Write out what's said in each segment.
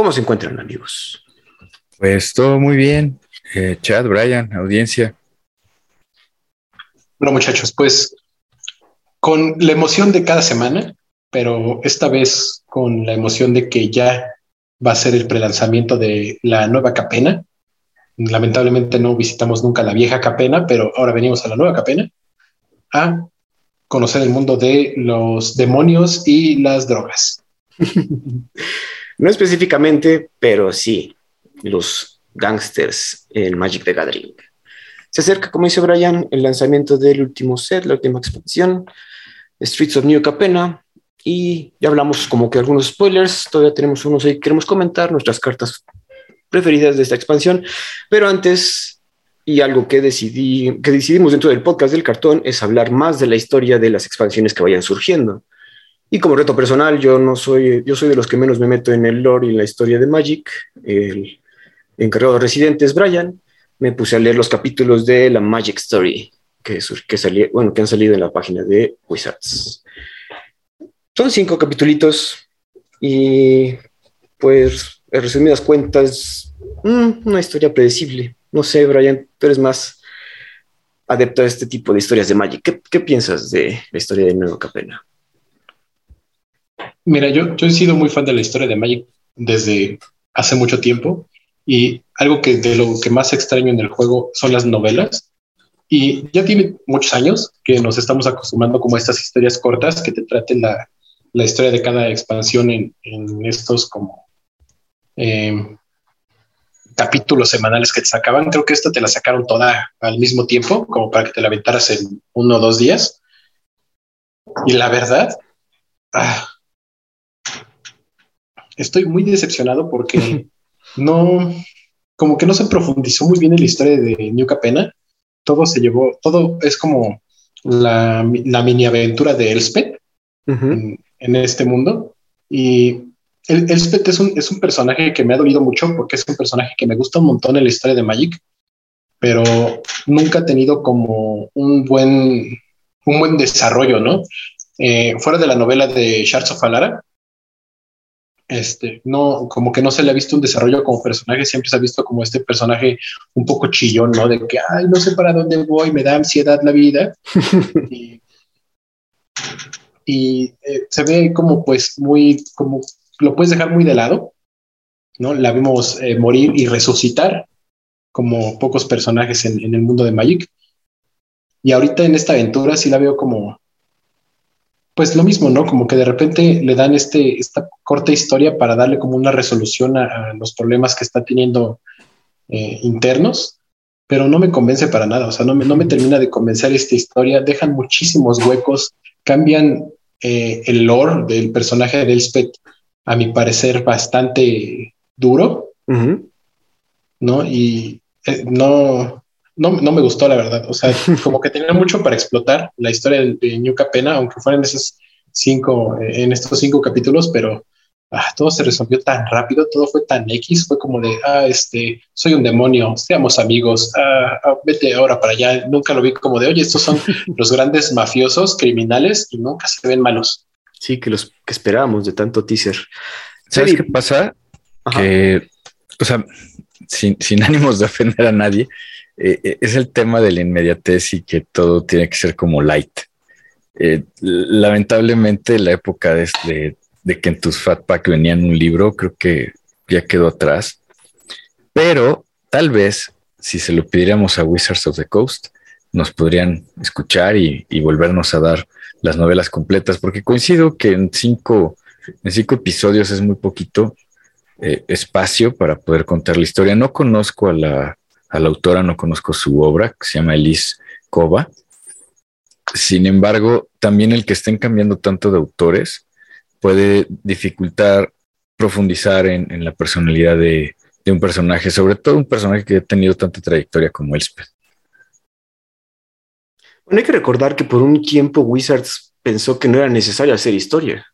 ¿Cómo se encuentran amigos? Pues todo muy bien. Eh, Chad, Brian, audiencia. Bueno muchachos, pues con la emoción de cada semana, pero esta vez con la emoción de que ya va a ser el prelanzamiento de la nueva Capena. Lamentablemente no visitamos nunca la vieja Capena, pero ahora venimos a la nueva Capena a conocer el mundo de los demonios y las drogas. no específicamente, pero sí, los gangsters en Magic the Gathering. Se acerca, como dice Brian, el lanzamiento del último set, la última expansión, Streets of New Capena, y ya hablamos como que algunos spoilers, todavía tenemos unos ahí, queremos comentar nuestras cartas preferidas de esta expansión, pero antes, y algo que, decidí, que decidimos dentro del podcast del cartón, es hablar más de la historia de las expansiones que vayan surgiendo. Y como reto personal, yo no soy, yo soy de los que menos me meto en el lore y en la historia de Magic. El encargado de residente es Brian. Me puse a leer los capítulos de la Magic Story que, que, bueno, que han salido en la página de Wizards. Son cinco capítulos y pues en resumidas cuentas, mm, una historia predecible. No sé, Brian, tú eres más adepto a este tipo de historias de Magic. ¿Qué, piensas de la historia de Nuevo Capena? Mira, yo, yo he sido muy fan de la historia de Magic desde hace mucho tiempo y algo que de lo que más extraño en el juego son las novelas. Y ya tiene muchos años que nos estamos acostumbrando como a estas historias cortas que te traten la, la historia de cada expansión en, estos como em, capítulos semanales que te sacaban. Creo que esta te la sacaron toda al mismo tiempo, como para que te la aventaras en uno o dos días. Y la verdad, ah, estoy muy decepcionado porque no, como que no se profundizó muy bien en la historia de New Capena. Todo se llevó, todo es como la, mini aventura de Elspeth en este mundo. Y el, Elspeth es un, es un personaje que me ha dolido mucho porque es un personaje que me gusta un montón en la historia de Magic, pero nunca ha tenido como un buen, un buen desarrollo, ¿no? Eh, fuera de la novela de Shards of Alara, este, no, como que no se le ha visto un desarrollo como personaje, siempre se ha visto como este personaje un poco chillón, ¿no? De que, ay, no sé para dónde voy, me da ansiedad la vida. y, y eh, se ve como pues muy, como lo puedes dejar muy de lado, ¿no? La vimos eh, morir y resucitar como pocos personajes en, el mundo de Magic. Y ahorita en esta aventura sí la veo como, pues lo mismo, ¿no? Como que de repente le dan este, esta corta historia para darle como una resolución a, los problemas que está teniendo eh, internos, pero no me convence para nada, o sea, no me, no me termina de convencer esta historia, dejan muchísimos huecos, cambian eh, el lore del personaje de Elspeth, a mi parecer, bastante duro, ¿no? Y eh, no, no, no, me gustó, la verdad. O sea, como que tenía mucho para explotar la historia de, New Capena, aunque fueran esos cinco, eh, en estos cinco capítulos, pero ah, todo se resolvió tan rápido, todo fue tan X, fue como de, ah, este, soy un demonio, seamos amigos, ah, ah, vete ahora para allá. Nunca lo vi como de, oye, estos son los grandes mafiosos, criminales y nunca se ven malos. Sí, que los que esperábamos de tanto teaser. ¿Sabes qué pasa? Que, o sea, sin, ánimos de ofender a nadie, eh, eh, es el tema de la inmediatez y que todo tiene que ser como light. Eh, lamentablemente, la época de, de, que en tus Fat Pack venían un libro, creo que ya quedó atrás. Pero tal vez si se lo pidiéramos a Wizards of the Coast, nos podrían escuchar y, volvernos a dar las novelas completas, porque coincido que en cinco, en cinco episodios es muy poquito espacio para poder contar la historia. No conozco a la, a la autora, no conozco su obra, que se llama Elise Kova. Sin embargo, también el que estén cambiando tanto de autores puede dificultar profundizar en, la personalidad de, un personaje, sobre todo un personaje que ha tenido tanta trayectoria como Elspeth. Hay que recordar que por un tiempo Wizards pensó que no era necesario hacer historia.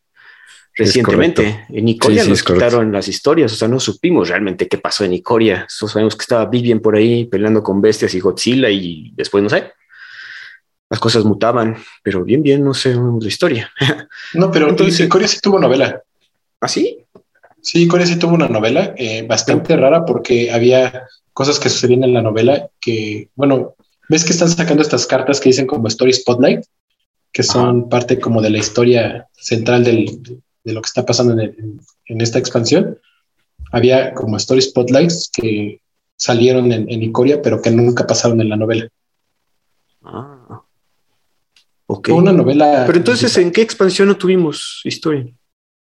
Recientemente, en Icoria nos quitaron las historias, o sea, no supimos realmente qué pasó en Icoria. Solo sabemos que estaba Vivian por ahí peleando con bestias y Godzilla y después no sé. Las cosas mutaban, pero bien, bien, no sé la historia. No, pero entonces Icoria sí tuvo novela. ¿Ah, sí? Sí, Corea sí tuvo una novela eh, bastante rara porque había cosas que sucedían en la novela que, bueno, ves que están sacando estas cartas que dicen como Story Spotlight, que son parte como de la historia central del, de lo que está pasando en, en, esta expansión. Había como Story Spotlights que salieron en, en Icoria, pero que nunca pasaron en la novela. Ah. Ok. Una novela. Pero entonces, ¿en qué expansión no tuvimos historia?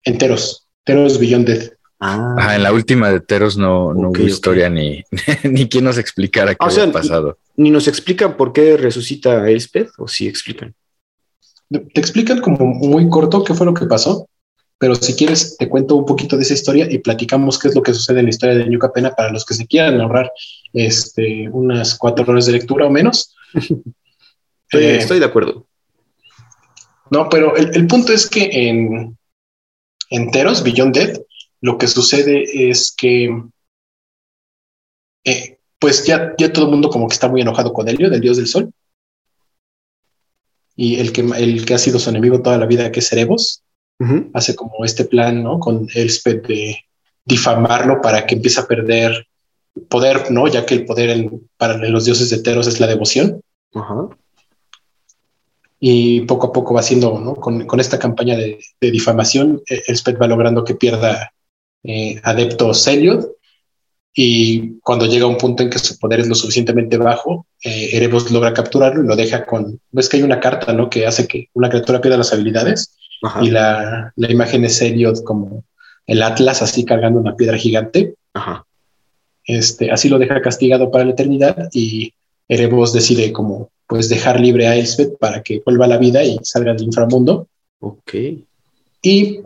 Enteros. Teros Beyond Death. Ah. en la última de Teros no, no hubo historia ni, ni quien nos explicara qué ah, había pasado. Ni nos explican por qué resucita Elspeth, o sí explican. Te explican como muy corto qué fue lo que pasó, pero si quieres te cuento un poquito de esa historia y platicamos qué es lo que sucede en la historia de New Capena para los que se quieran ahorrar este, unas cuatro horas de lectura o menos. Eh, estoy, de acuerdo. No, pero el, el punto es que en, enteros, Beyond Dead, lo que sucede es que eh, pues ya, ya todo el mundo como que está muy enojado con Helio, del dios del sol. Y el que, el que ha sido su enemigo toda la vida, que es Cerebos, hace como este plan, ¿no? Con Elspeth de difamarlo para que empiece a perder poder, ¿no? Ya que el poder para los dioses de Teros es la devoción. Y poco a poco va haciendo, ¿no? Con, con esta campaña de, de difamación, eh, Elspeth va logrando que pierda eh, adeptos y cuando llega a un punto en que su poder es lo suficientemente bajo, eh, Erebos logra capturarlo y lo deja con, ves que hay una carta, ¿no? Que hace que una criatura pierda las habilidades y la, la, imagen es Elliot como el Atlas así cargando una piedra gigante. Ajá. Este, así lo deja castigado para la eternidad y Erebos decide como pues dejar libre a Elspeth para que vuelva a la vida y salga del inframundo. Ok. Y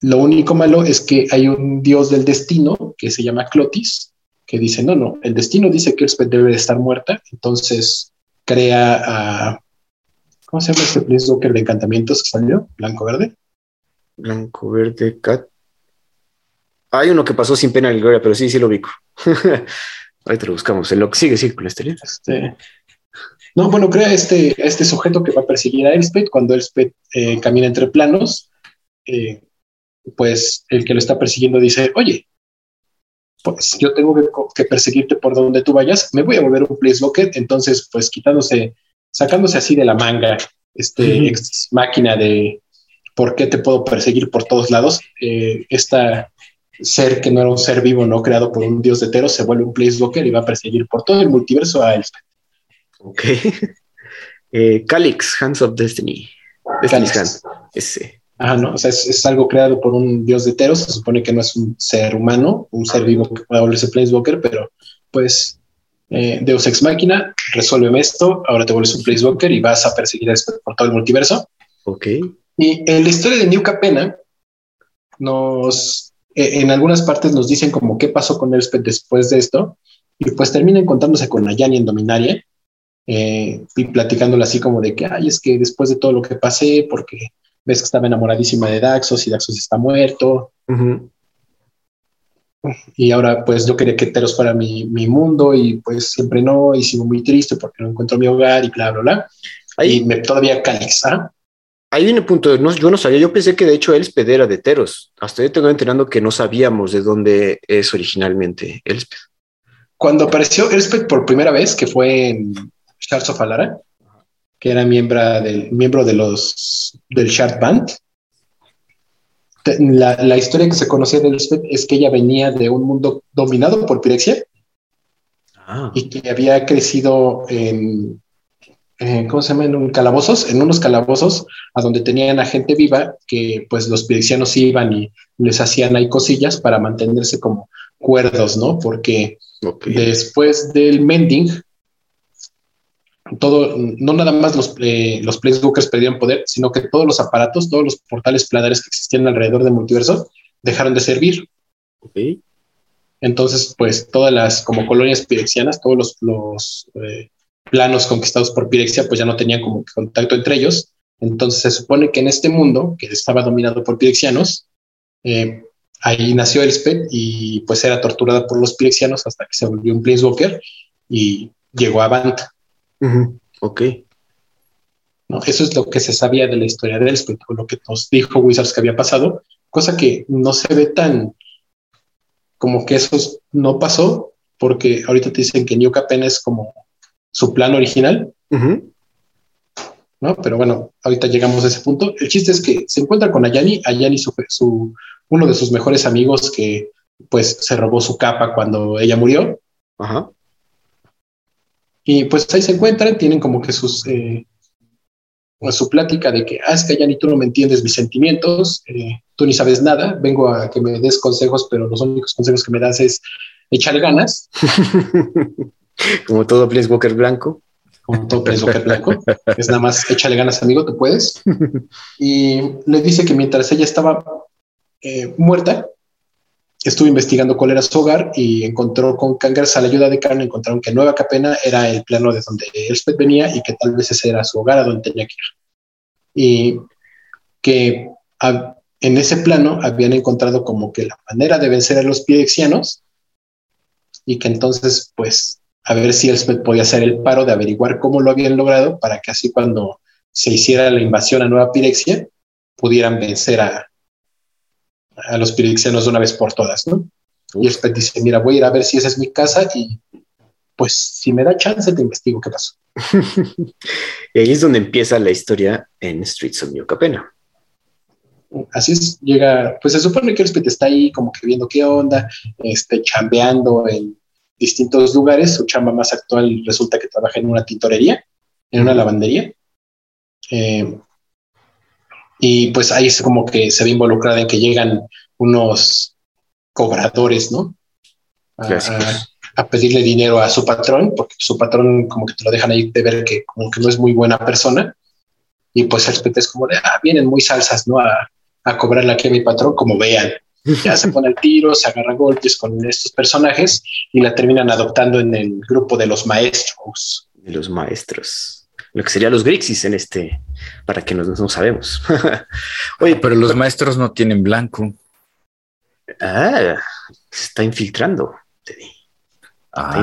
lo único malo es que hay un dios del destino que se llama Clotis, que dice, no, no, el destino dice que Elspeth debe de estar muerta, entonces crea a... ¿Cómo se llama este Planeswalker de encantamientos que salió? ¿Blanco-verde? Blanco-verde, Cat. Hay uno que pasó sin pena en el gloria, pero sí, sí lo ubico. Ahí te lo buscamos. En lo que sigue, sí, este, este no, bueno, crea este, este sujeto que va a perseguir a Elspeth. Cuando Elspeth eh, camina entre planos, eh, pues el que lo está persiguiendo dice, oye, pues yo tengo que, perseguirte por donde tú vayas, me voy a volver un place Entonces, pues quitándose, sacándose así de la manga, este máquina de por qué te puedo perseguir por todos lados, eh, esta ser que no era un ser vivo, no creado por un dios de Teros, se vuelve un place y va a perseguir por todo el multiverso a Elspeth. Ok. eh, Calix, Hands of Destiny. Calix. Ese. Ajá, no, o sea, es, algo creado por un dios de Teros, se supone que no es un ser humano, un ser vivo que pueda volverse Planeswalker, pero pues eh, Deus Ex Máquina, resuelve esto, ahora te vuelves un Planeswalker y vas a perseguir a por todo el multiverso. Ok. Y en la historia de New Capena, nos, eh, en algunas partes nos dicen como qué pasó con Elspeth después de esto, y pues termina encontrándose con Nayani en Dominaria, eh, y platicándole así como de que, ay, es que después de todo lo que pasé, porque ves que estaba enamoradísima de Daxos y Daxos está muerto. Y ahora pues yo quería que Teros fuera mi, mi, mundo y pues siempre no, y sigo muy triste porque no encuentro mi hogar y bla, bla, bla. Ahí me todavía caliza. Ahí viene el punto, no, yo no sabía, yo pensé que de hecho él es pedera de Teros. Hasta yo tengo enterando que no sabíamos de dónde es originalmente Elspeth. Cuando apareció Elspeth por primera vez, que fue en Shards of Alara, que era miembro, del, miembro de los, del Shard Band. La, historia que se conocía de Elspeth es que ella venía de un mundo dominado por Pirexia ah. y que había crecido en, ¿cómo se llama? En calabozos, en unos calabozos a donde tenían a gente viva que pues los pirexianos iban y les hacían ahí cosillas para mantenerse como cuerdos, ¿no? Porque después del mending, todo, no nada más los, eh, los Planeswalkers perdieron poder, sino que todos los aparatos, todos los portales planares que existían alrededor del multiverso dejaron de servir. Entonces, pues todas las como colonias pirexianas, todos los, los eh, planos conquistados por Pirexia, pues ya no tenían como contacto entre ellos. Entonces se supone que en este mundo, que estaba dominado por pirexianos, eh, ahí nació Elspeth y pues era torturada por los pirexianos hasta que se volvió un Planeswalker y llegó a Ok. ¿no? Eso es lo que se sabía de la historia de Elspeth, o lo que nos dijo Wizards que había pasado, cosa que no se ve tan como que eso no pasó, porque ahorita te dicen que New Capen es como su plan original. ¿no? Pero bueno, ahorita llegamos a ese punto. El chiste es que se encuentra con Ayani, Ayani su, su, uno de sus mejores amigos que pues se robó su capa cuando ella murió. Ajá. Y pues ahí se encuentran, tienen como que sus eh, su plática de que, ah, es que ya ni tú no me entiendes mis sentimientos, eh, tú ni sabes nada, vengo a que me des consejos, pero los únicos consejos que me das es echarle ganas. Como todo Walker blanco. Como todo Walker blanco. es nada más échale ganas, amigo, tú puedes. y le dice que mientras ella estaba eh, muerta, estuvo investigando cuál era su hogar y encontró con Kangers a la ayuda de Karen, encontraron que Nueva Capena era el plano de donde Elspeth venía y que tal vez ese era su hogar a donde tenía que ir. Y que en ese plano habían encontrado como que la manera de vencer a los pirexianos y que entonces, pues, a ver si Elspeth podía hacer el paro de averiguar cómo lo habían logrado para que así cuando se hiciera la invasión a Nueva Pirexia pudieran vencer a, a los pirexianos de una vez por todas, ¿no? Y Elspeth dice, mira, voy a ir a ver si esa es mi casa y pues si me da chance te investigo qué pasó. y ahí es donde empieza la historia en Streets of New Capena. Así es, llega, pues se supone que Elspeth está ahí como que viendo qué onda, este, chambeando en distintos lugares. Su chamba más actual resulta que trabaja en una tintorería, en una lavandería. Eh, y pues ahí es como que se ve involucrada en que llegan unos cobradores, ¿no? A, pedirle dinero a su patrón, porque su patrón como que te lo dejan ahí de ver que como que no es muy buena persona. Y pues el es como de, ah, vienen muy salsas, ¿no? A, a cobrarle aquí a mi patrón, como vean. Ya se pone el tiro, se agarra golpes con estos personajes y la terminan adoptando en el grupo de los maestros. De los maestros. Lo que serían los Grixis en este, para que nos, no sabemos. Oye, pero los maestros no tienen blanco. Ah, se está infiltrando. Ah,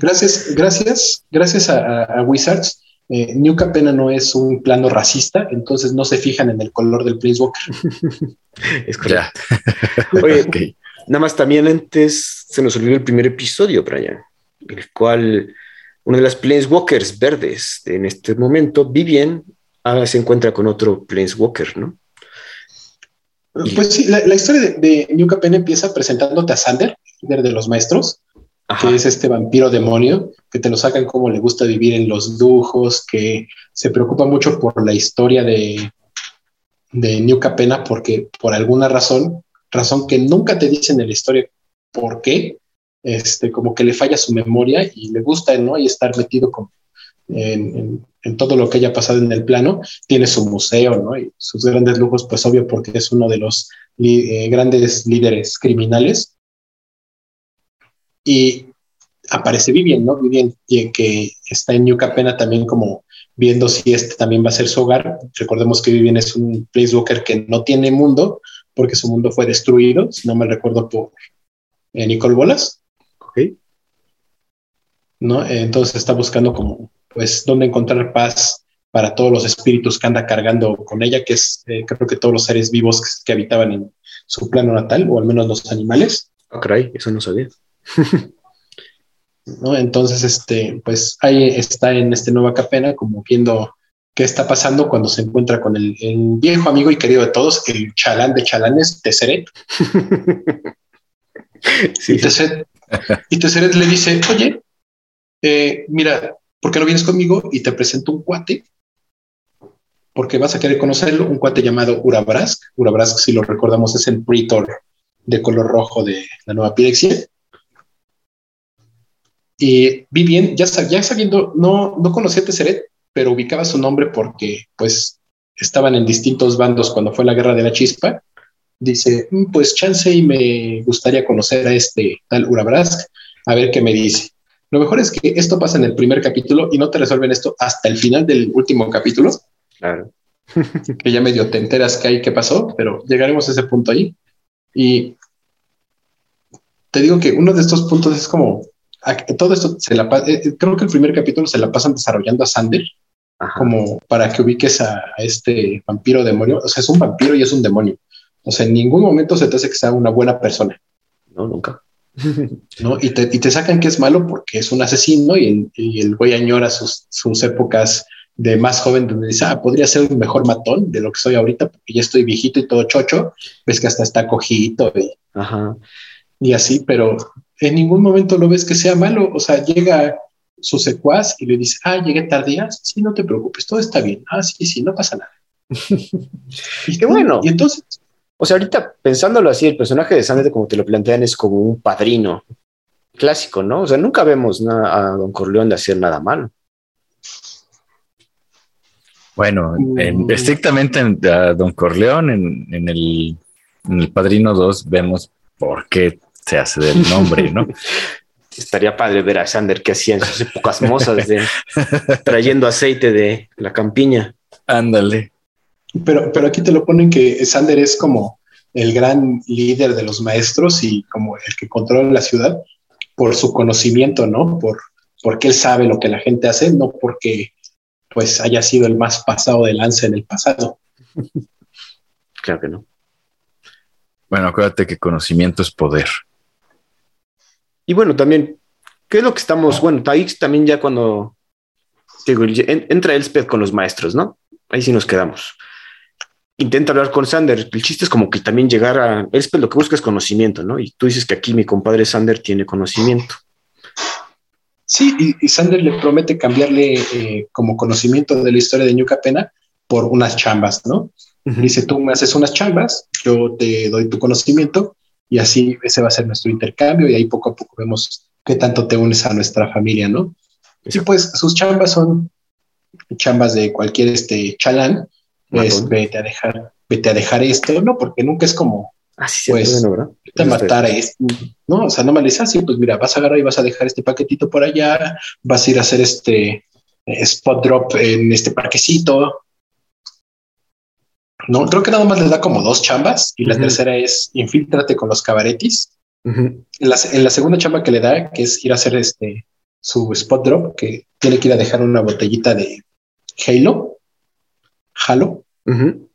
gracias, gracias, gracias a, Wizards. Eh, New Capena no es un plano racista, entonces no se fijan en el color del Planeswalker. es correcto. Oye, nada más también antes se nos olvidó el primer episodio, Brian, en el cual una de las Planeswalkers verdes en este momento, Vivian, ah, se encuentra con otro Planeswalker, ¿no? Pues sí, la, historia de, New Capen empieza presentándote a Sander, líder de los maestros, que es este vampiro demonio, que te lo sacan como le gusta vivir en los lujos, que se preocupa mucho por la historia de, de New Capena, porque por alguna razón, razón que nunca te dicen en la historia por qué, este, como que le falla su memoria y le gusta, ¿no? Y estar metido como en, todo lo que haya pasado en el plano. Tiene su museo, ¿no? Y sus grandes lujos, pues obvio, porque es uno de los eh, grandes líderes criminales. Y aparece Vivian, ¿no? Vivian, que está en New Capena también como viendo si este también va a ser su hogar. Recordemos que Vivian es un Placewalker que no tiene mundo, porque su mundo fue destruido, si no me recuerdo, por eh, Nicole Bolas. ¿No? Entonces está buscando como, pues, dónde encontrar paz para todos los espíritus que anda cargando con ella, que es, eh, creo que todos los seres vivos que, habitaban en su plano natal, o al menos los animales. Ah, caray, eso no sabía. ¿No? Entonces, este, pues ahí está en este Nueva Capena, como viendo qué está pasando cuando se encuentra con el, viejo amigo y querido de todos, el chalán de chalanes, Tesseret. sí, y, Tesseret, y Tesseret le dice, oye, eh, mira, ¿por qué no vienes conmigo y te presento un cuate? Porque vas a querer conocerlo, un cuate llamado Urabrask. Urabrask, si lo recordamos, es el Pritor de color rojo de la nueva Pirexia. Y vi bien, ya, ya sabiendo, no, no conocía a Tesseret, pero ubicaba su nombre porque pues estaban en distintos bandos cuando fue la guerra de la chispa dice, "Mm, pues chance y me gustaría conocer a este tal Urabrask, a ver qué me dice. Lo mejor es que esto pasa en el primer capítulo y no te resuelven esto hasta el final del último capítulo, Claro. que ya medio te enteras que hay qué pasó, pero llegaremos a ese punto ahí. Y te digo que uno de estos puntos es como, todo esto se la eh, eh, creo que el primer capítulo se la pasan desarrollando a Sander Ajá. como para que ubiques a, a este vampiro demonio. O sea, es un vampiro y es un demonio. O sea, en ningún momento se te hace que sea una buena persona, No, nunca. ¿no? Y te, y te sacan que es malo porque es un asesino y el, y el güey añora sus, sus épocas de más joven donde dice, ah, podría ser un mejor matón de lo que soy ahorita porque ya estoy viejito y todo chocho. Ves que hasta está cojito y, Ajá. y así, pero en ningún momento lo ves que sea malo. O sea, llega su secuaz y le dice, ah, llegué tardía. Sí, no te preocupes, todo está bien. Ah, sí, sí, no pasa nada. y Qué bueno. Y entonces, O sea, ahorita pensándolo así, el personaje de Sander, como te lo plantean, es como un padrino clásico, ¿no? O sea, nunca vemos a Don Corleone de hacer nada malo. Bueno, en- Mm. estrictamente en a Don Corleón, en, en el, en el Padrino 2, vemos por qué se hace del nombre, ¿no? Estaría padre ver a Sander que hacía en sus épocas mozas de trayendo aceite de la campiña. Ándale. Pero, pero aquí te lo ponen que Sander es como el gran líder de los maestros y como el que controla la ciudad por su conocimiento, ¿no? Por porque él sabe lo que la gente hace, no porque pues haya sido el más pasado de lanza en el pasado. Claro que no. Bueno, acuérdate que conocimiento es poder. Y bueno, también, ¿qué es lo que estamos? Bueno, ahí también ya cuando digo, en- entra Elspeth con los maestros, ¿no? Ahí sí nos quedamos. Intenta hablar con Sander. El chiste es como que también llegar a Elspeth lo que busca es conocimiento, ¿no? Y tú dices que aquí mi compadre Sander tiene conocimiento. Sí, y, y Sander le promete cambiarle eh, como conocimiento de la historia de New Capena por unas chambas, ¿no? Dice, tú me haces unas chambas, yo te doy tu conocimiento y así ese va a ser nuestro intercambio y ahí poco a poco vemos qué tanto te unes a nuestra familia, ¿no? Y pues sus chambas son chambas de cualquier este chalán, es Matón. vete a dejar, vete a dejar esto, ¿no? Porque nunca es como Ah, sí, Pues, pues, bueno, ¿verdad? vete a matar a esto, ¿no? O sea, no me así, pues mira, vas a agarrar y vas a dejar este paquetito por allá, vas a ir a hacer este eh, spot drop en este parquecito. No, creo que nada más les da como dos chambas y la tercera es infiltrate con los cabaretis. Ujú. En la, en la segunda chamba que le da, que es ir a hacer este su spot drop, que tiene que ir a dejar una botellita de Halo, Halo, Ujú.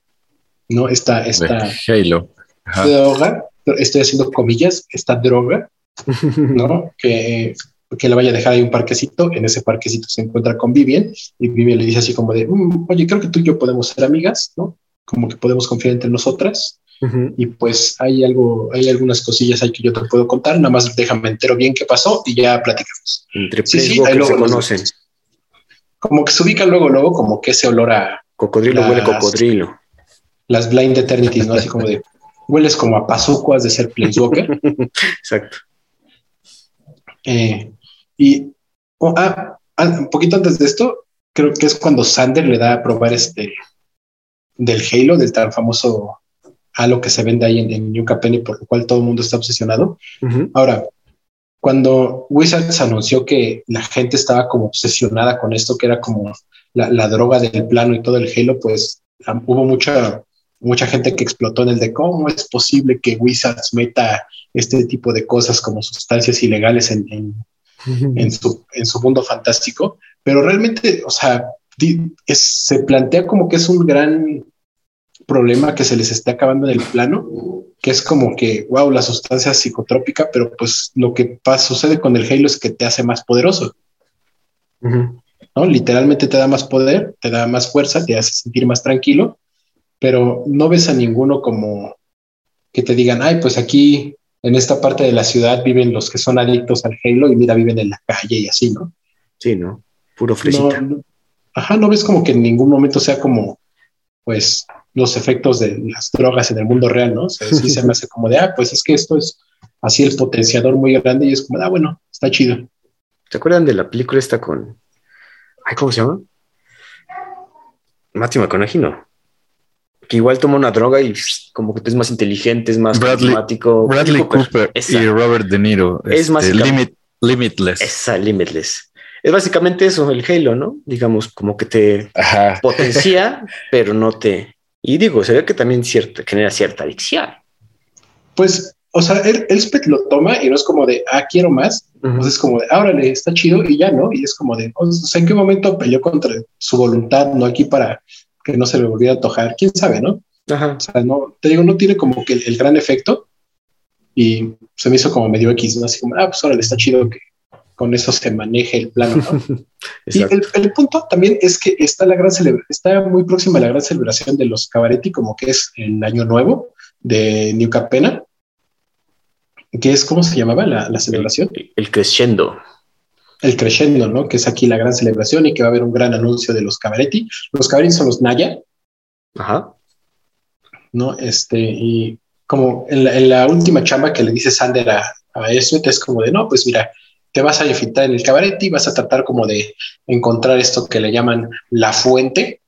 ¿no? Esta, esta Halo. Ajá. droga, estoy haciendo comillas, esta droga, ¿no? Que, que le vaya a dejar ahí un parquecito, en ese parquecito se encuentra con Vivian y Vivian le dice así como de, "Mm, oye, creo que tú y yo podemos ser amigas, ¿no? Como que podemos confiar entre nosotras Ujú. y pues hay algo, hay algunas cosillas ahí que yo te puedo contar, nada más déjame entero bien qué pasó y ya platicamos. Entre Sí, sí, ahí luego se conocen. Como que se ubica luego, luego, como que ese olor a Cocodrilo huele cocodrilo. las Blind Eternities, ¿no? Así como de, hueles como a pazucuas de ser Planeswalker. Exacto. Eh, y oh, ah, ah, un poquito antes de esto, creo que es cuando Sander le da a probar este del Halo, del tan famoso Halo que se vende ahí en, en New Capeni, por lo cual todo el mundo está obsesionado. Ahora, cuando Wizards anunció que la gente estaba como obsesionada con esto, que era como la, la droga del plano y todo el Halo, pues hubo mucha, mucha gente que explotó en el de cómo es posible que Wizards meta este tipo de cosas como sustancias ilegales en, en, en su, en su mundo fantástico, pero realmente, o sea, es- se plantea como que es un gran problema que se les está acabando en el plano, que es como que, wow, la sustancia psicotrópica, pero pues lo que pasa, sucede con el Halo es que te hace más poderoso. ¿No? Literalmente te da más poder, te da más fuerza, te hace sentir más tranquilo, pero no ves a ninguno como que te digan, ay, pues aquí en esta parte de la ciudad viven los que son adictos al Halo y mira, viven en la calle y así, ¿no? Sí, ¿no? Puro fresita. No, no- ajá, no ves como que en ningún momento sea como, pues, los efectos de las drogas en el mundo real, ¿no? O sea, sí se me hace como de, ah, pues es que esto es así el potenciador muy grande y es como, ah, bueno, está chido. ¿Se acuerdan de la película esta con. Ay, ¿cómo se llama? Matthew McConaughey, no. que igual toma una droga y como que es más inteligente, es más Bradley, Bradley Cooper, y Robert De Niro. Es más este, Limitless. Esa, Limitless. Es básicamente eso, el Halo, ¿no? Digamos, como que te potencia, pero no te... Y digo, se ve que también cierta, genera cierta adicción. Pues, o sea, el, Elspeth lo toma y no es como de, ah, quiero más. Pues es como de, órale, está chido y ya, ¿no? Y es como de, o sea, ¿en qué momento peleó contra su voluntad, no aquí para que no se le volviera a tojar? ¿Quién sabe, no? Ajá. O sea, no, te digo, no tiene como que el, gran efecto y se me hizo como medio X, ¿no? Así como, ah, pues órale, está chido que con eso se maneje el plano, ¿no? y el, el, punto también es que está la gran está muy próxima a la gran celebración de los Cabaretti, como que es el año nuevo de New Capena que es, ¿cómo se llamaba la, celebración? El, crescendo. El crescendo, ¿no? Que es aquí la gran celebración y que va a haber un gran anuncio de los Cabaretti. Los Cabaretti son los Naya. Ajá. ¿No? Este, y como en la, última chamba que le dice Sander a, a eso, es como de, no, pues mira, te vas a infiltrar en el cabaret y vas a tratar como de encontrar esto que le llaman la fuente,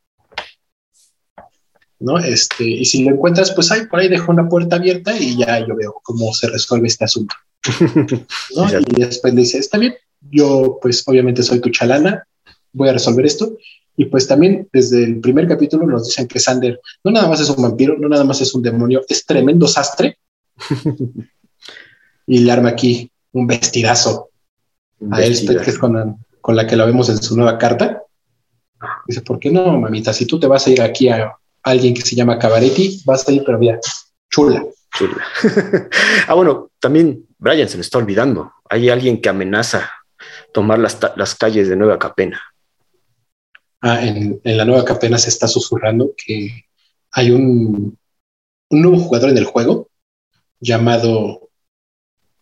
¿no? Este, y si lo encuentras, pues ahí por ahí dejo una puerta abierta y ya yo veo cómo se resuelve este asunto. ¿no? y después dice, está bien, yo pues obviamente soy tu chalana, voy a resolver esto. Y pues también desde el primer capítulo nos dicen que Sander no nada más es un vampiro, no nada más es un demonio, es tremendo sastre. y le arma aquí un vestidazo a Elspeth, que es con con la que la vemos en su nueva carta. Dice, ¿por qué no, mamita? Si tú te vas a ir aquí a alguien que se llama Cabaretti, vas a ir, pero mira, chula. Chula. ah, bueno, también Brian se le está olvidando. Hay alguien que amenaza tomar las, calles de Nueva Capena. Ah, en, la Nueva Capena se está susurrando que hay un, un nuevo jugador en el juego llamado,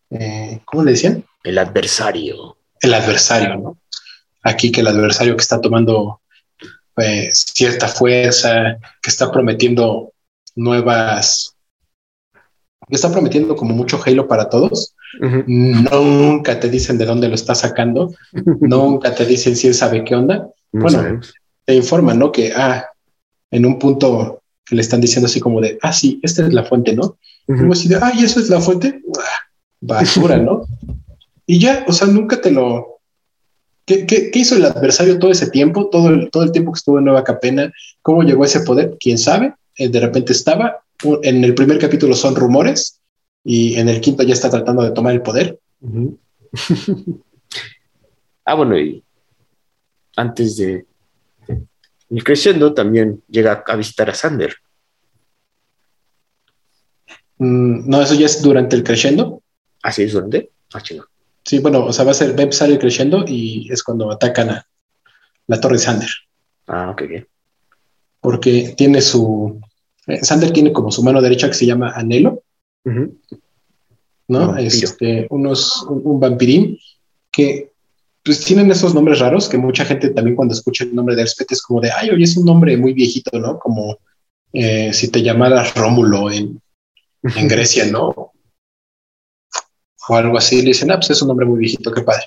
eh, ¿cómo le decían? El adversario. El adversario, ¿no? Aquí que el adversario que está tomando pues, cierta fuerza, que está prometiendo nuevas, que está prometiendo como mucho Halo para todos. Nunca te dicen de dónde lo está sacando, nunca te dicen si él sabe qué onda. bueno, te informan, ¿no? Que, ah, en un punto que le están diciendo así como de, ah, sí, esta es la fuente, ¿no? Como así de, ah, ¿y eso es la fuente? basura, ¿no? y ya, o sea, nunca te lo, ¿Qué, hizo el adversario todo ese tiempo, todo el, todo el tiempo que estuvo en Nueva Capena? ¿Cómo llegó a ese poder? ¿Quién sabe? Eh, de repente estaba. En el primer capítulo son rumores y en el quinto ya está tratando de tomar el poder. ah, bueno, y antes de ir creciendo también llega a visitar a Sander. Mm, no, eso ya es durante el creciendo. Ah, sí, es durante. Ah, Sí, bueno, o sea, va a ser, Beb sale creciendo y es cuando atacan a la Torre Sander. Ah, ok, bien. Porque tiene su. Eh, Sander tiene como su mano derecha que se llama Anhelo. ¿No? este, unos, un, vampirín que pues tienen esos nombres raros que mucha gente también cuando escucha el nombre de Elspeth es como de, ay, oye, es un nombre muy viejito, ¿no? Como eh, si te llamaras Rómulo en, en Grecia, ¿no? O algo así, le dicen, ah, pues es un nombre muy viejito, qué padre.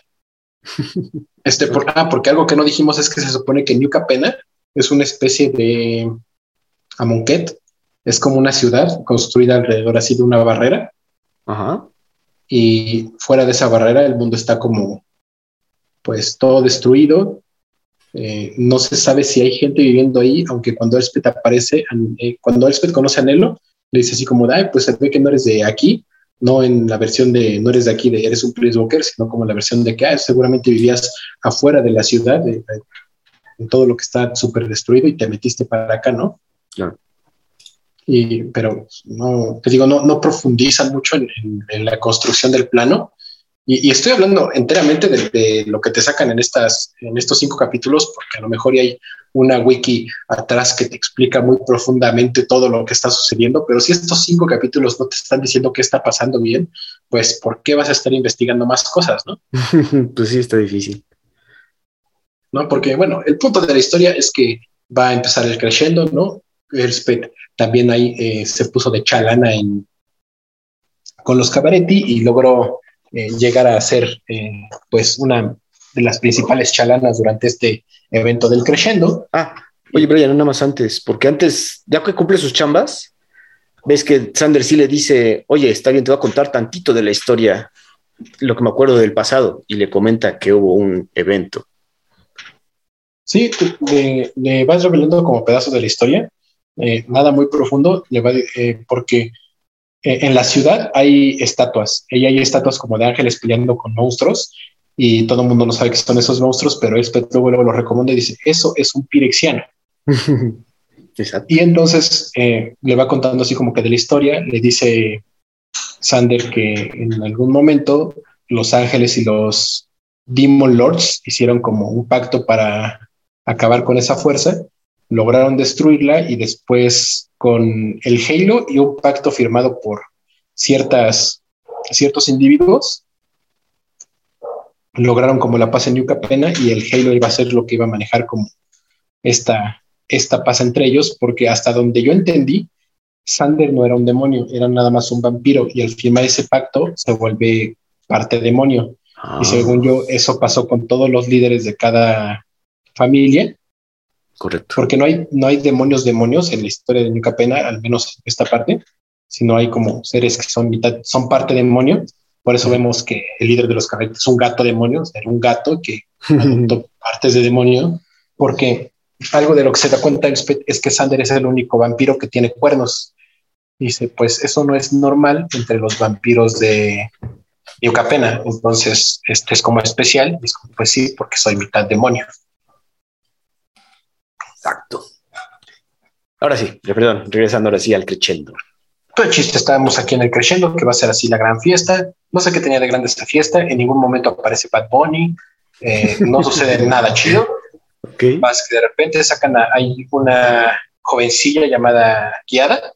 este, por, ah, porque algo que no dijimos es que se supone que New Capena es una especie de Amonkhet, es como una ciudad construida alrededor así de una barrera. Ajá. Y fuera de esa barrera el mundo está como, pues, todo destruido. Eh, no se sabe si hay gente viviendo ahí, aunque cuando Elspeth aparece, eh, cuando Elspeth conoce a Nelo, le dice así como, ay, pues se ve que no eres de aquí, no en la versión de no eres de aquí, de eres un Walker, sino como la versión de que ah, seguramente vivías afuera de la ciudad, de, en todo lo que está súper destruido y te metiste para acá, ¿no? Claro. Y, pero no, te digo, no, no profundizan mucho en, en la construcción del plano, y, estoy hablando enteramente de, lo que te sacan en, estas, en estos cinco capítulos, porque a lo mejor hay una wiki atrás que te explica muy profundamente todo lo que está sucediendo, pero si estos cinco capítulos no te están diciendo qué está pasando bien, pues ¿por qué vas a estar investigando más cosas, no? pues sí, está difícil. ¿No? Porque, bueno, el punto de la historia es que va a empezar el creciendo, ¿no? Elspeth también ahí eh, se puso de chalana en, con los Cabaretti y logró eh, llegar a ser eh, pues una de las principales chalanas durante este evento del Crescendo. Ah, Oye, Brian, nada más antes, porque antes, ya que cumple sus chambas, ves que Sander sí le dice, oye, está bien, te voy a contar tantito de la historia, lo que me acuerdo del pasado, y le comenta que hubo un evento. Sí, le, vas revelando como pedazos de la historia, eh, nada muy profundo, le va, eh, porque eh, en la ciudad hay estatuas, y hay estatuas como de ángeles peleando con monstruos, y todo el mundo no sabe qué son esos monstruos, pero él luego, luego lo recomienda y dice, eso es un pirexiano. Y entonces eh, le va contando así como que de la historia, le dice Sander que en algún momento los ángeles y los Demon Lords hicieron como un pacto para acabar con esa fuerza, lograron destruirla y después con el Halo y un pacto firmado por ciertas, ciertos individuos, lograron como la paz en Yucca Pena y el Halo iba a ser lo que iba a manejar como esta, esta paz entre ellos, porque hasta donde yo entendí, Sander no era un demonio, era nada más un vampiro y al firmar ese pacto se vuelve parte demonio. Y ah. según yo, eso pasó con todos los líderes de cada familia. Correcto. Porque no hay, no hay demonios demonios en la historia de Nunca Pena, al menos esta parte, sino hay como seres que son mitad, son parte demonio. Por eso vemos que el líder de los caballeros es un gato demonio, era un gato que adoptó partes de demonio, porque algo de lo que se da cuenta es que Sander es el único vampiro que tiene cuernos. Dice, pues eso no es normal entre los vampiros de Yucapena. Entonces, este es como especial. pues sí, porque soy mitad demonio. Exacto. Ahora sí, perdón, regresando ahora sí al crescendo. Todo el chiste, estábamos aquí en el crescendo, que va a ser así la gran fiesta. No sé qué tenía de grande esta fiesta. En ningún momento aparece Bad Bunny. Eh, no sucede nada chido. Más que de repente sacan a, hay una jovencilla llamada Guiada,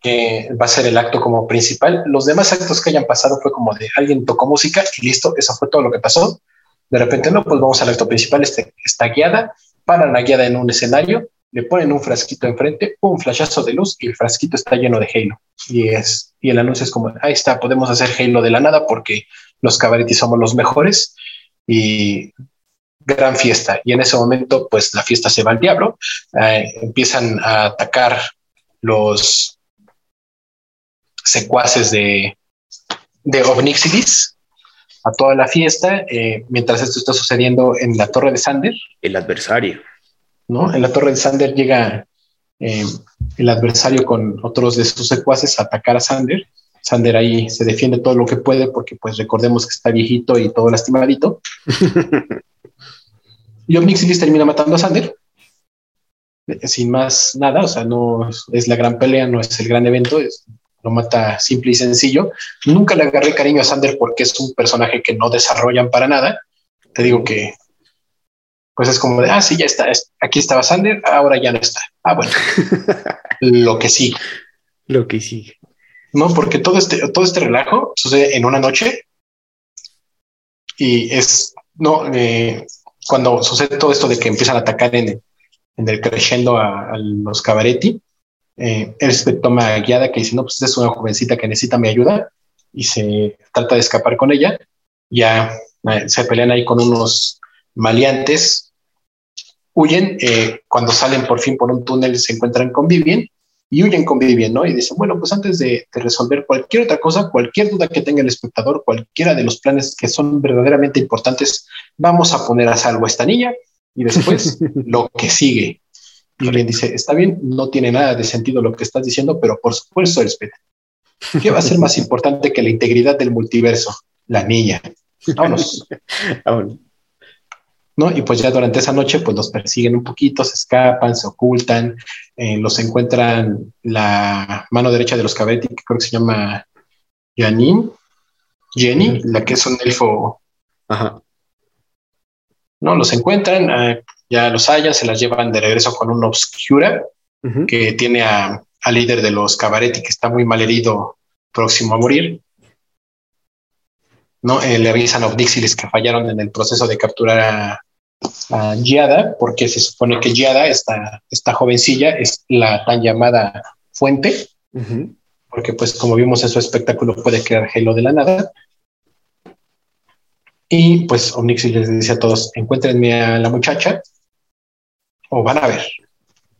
que va a ser el acto como principal. Los demás actos que hayan pasado fue como de alguien tocó música y listo, eso fue todo lo que pasó. De repente, no, pues vamos al acto principal, este, está guiada, paran la guiada en un escenario, le ponen un frasquito enfrente, un flashazo de luz y el frasquito está lleno de Halo. Y, es, y el anuncio es como, ahí está, podemos hacer Halo de la nada porque los cabaretis somos los mejores y gran fiesta. Y en ese momento, pues la fiesta se va al diablo, eh, empiezan a atacar los secuaces de, de a toda la fiesta, eh, mientras esto está sucediendo en la torre de Sander. El adversario. ¿No? En la torre de Sander llega eh, el adversario con otros de sus secuaces a atacar a Sander. Sander ahí se defiende todo lo que puede porque pues recordemos que está viejito y todo lastimadito. Y Omnixilis termina matando a Sander. Sin más nada, o sea, no es la gran pelea, no es el gran evento, lo mata simple y sencillo. Nunca le agarré cariño a Sander porque es un personaje que no desarrollan para nada. Te digo que, pues es como de, ah, sí, ya está, aquí estaba Sander, ahora ya no está. Ah, bueno, lo que sí. Lo que sí. No, porque todo este, todo este relajo sucede en una noche y es, no, eh, cuando sucede todo esto de que empiezan a atacar en, el creciendo a, los cabaretti, eh, él toma guiada que dice, no, pues es una jovencita que necesita mi ayuda y se trata de escapar con ella. Ya eh, se pelean ahí con unos maleantes, huyen, eh, cuando salen por fin por un túnel se encuentran con Vivian y huyen con Vivian, ¿no? Y dicen, bueno, pues antes de, resolver cualquier otra cosa, cualquier duda que tenga el espectador, cualquiera de los planes que son verdaderamente importantes, vamos a poner a salvo a esta niña y después lo que sigue. Y le dice, está bien, no tiene nada de sentido lo que estás diciendo, pero por supuesto, espera. ¿Qué va a ser más importante que la integridad del multiverso? La niña. Vámonos. Vámonos. ¿no? Y pues ya durante esa noche, pues los persiguen un poquito, se escapan, se ocultan, eh, los encuentran la mano derecha de los Cabetti, que creo que se llama Janine, Jenny, la que es un elfo. Ajá. No, los encuentran, eh, ya los hallan, se las llevan de regreso con un Obscura que tiene a, al líder de los Cabaretti, que está muy mal herido, próximo a morir. ¿no? Eh, le avisan a Obdixilis que fallaron en el proceso de capturar a, a Giada, porque se supone que Giada, esta, esta jovencilla, es la tan llamada fuente, porque pues como vimos en su espectáculo puede crear Halo de la nada. Y pues Omnixis les dice a todos, encuéntrenme a la muchacha, o van a ver.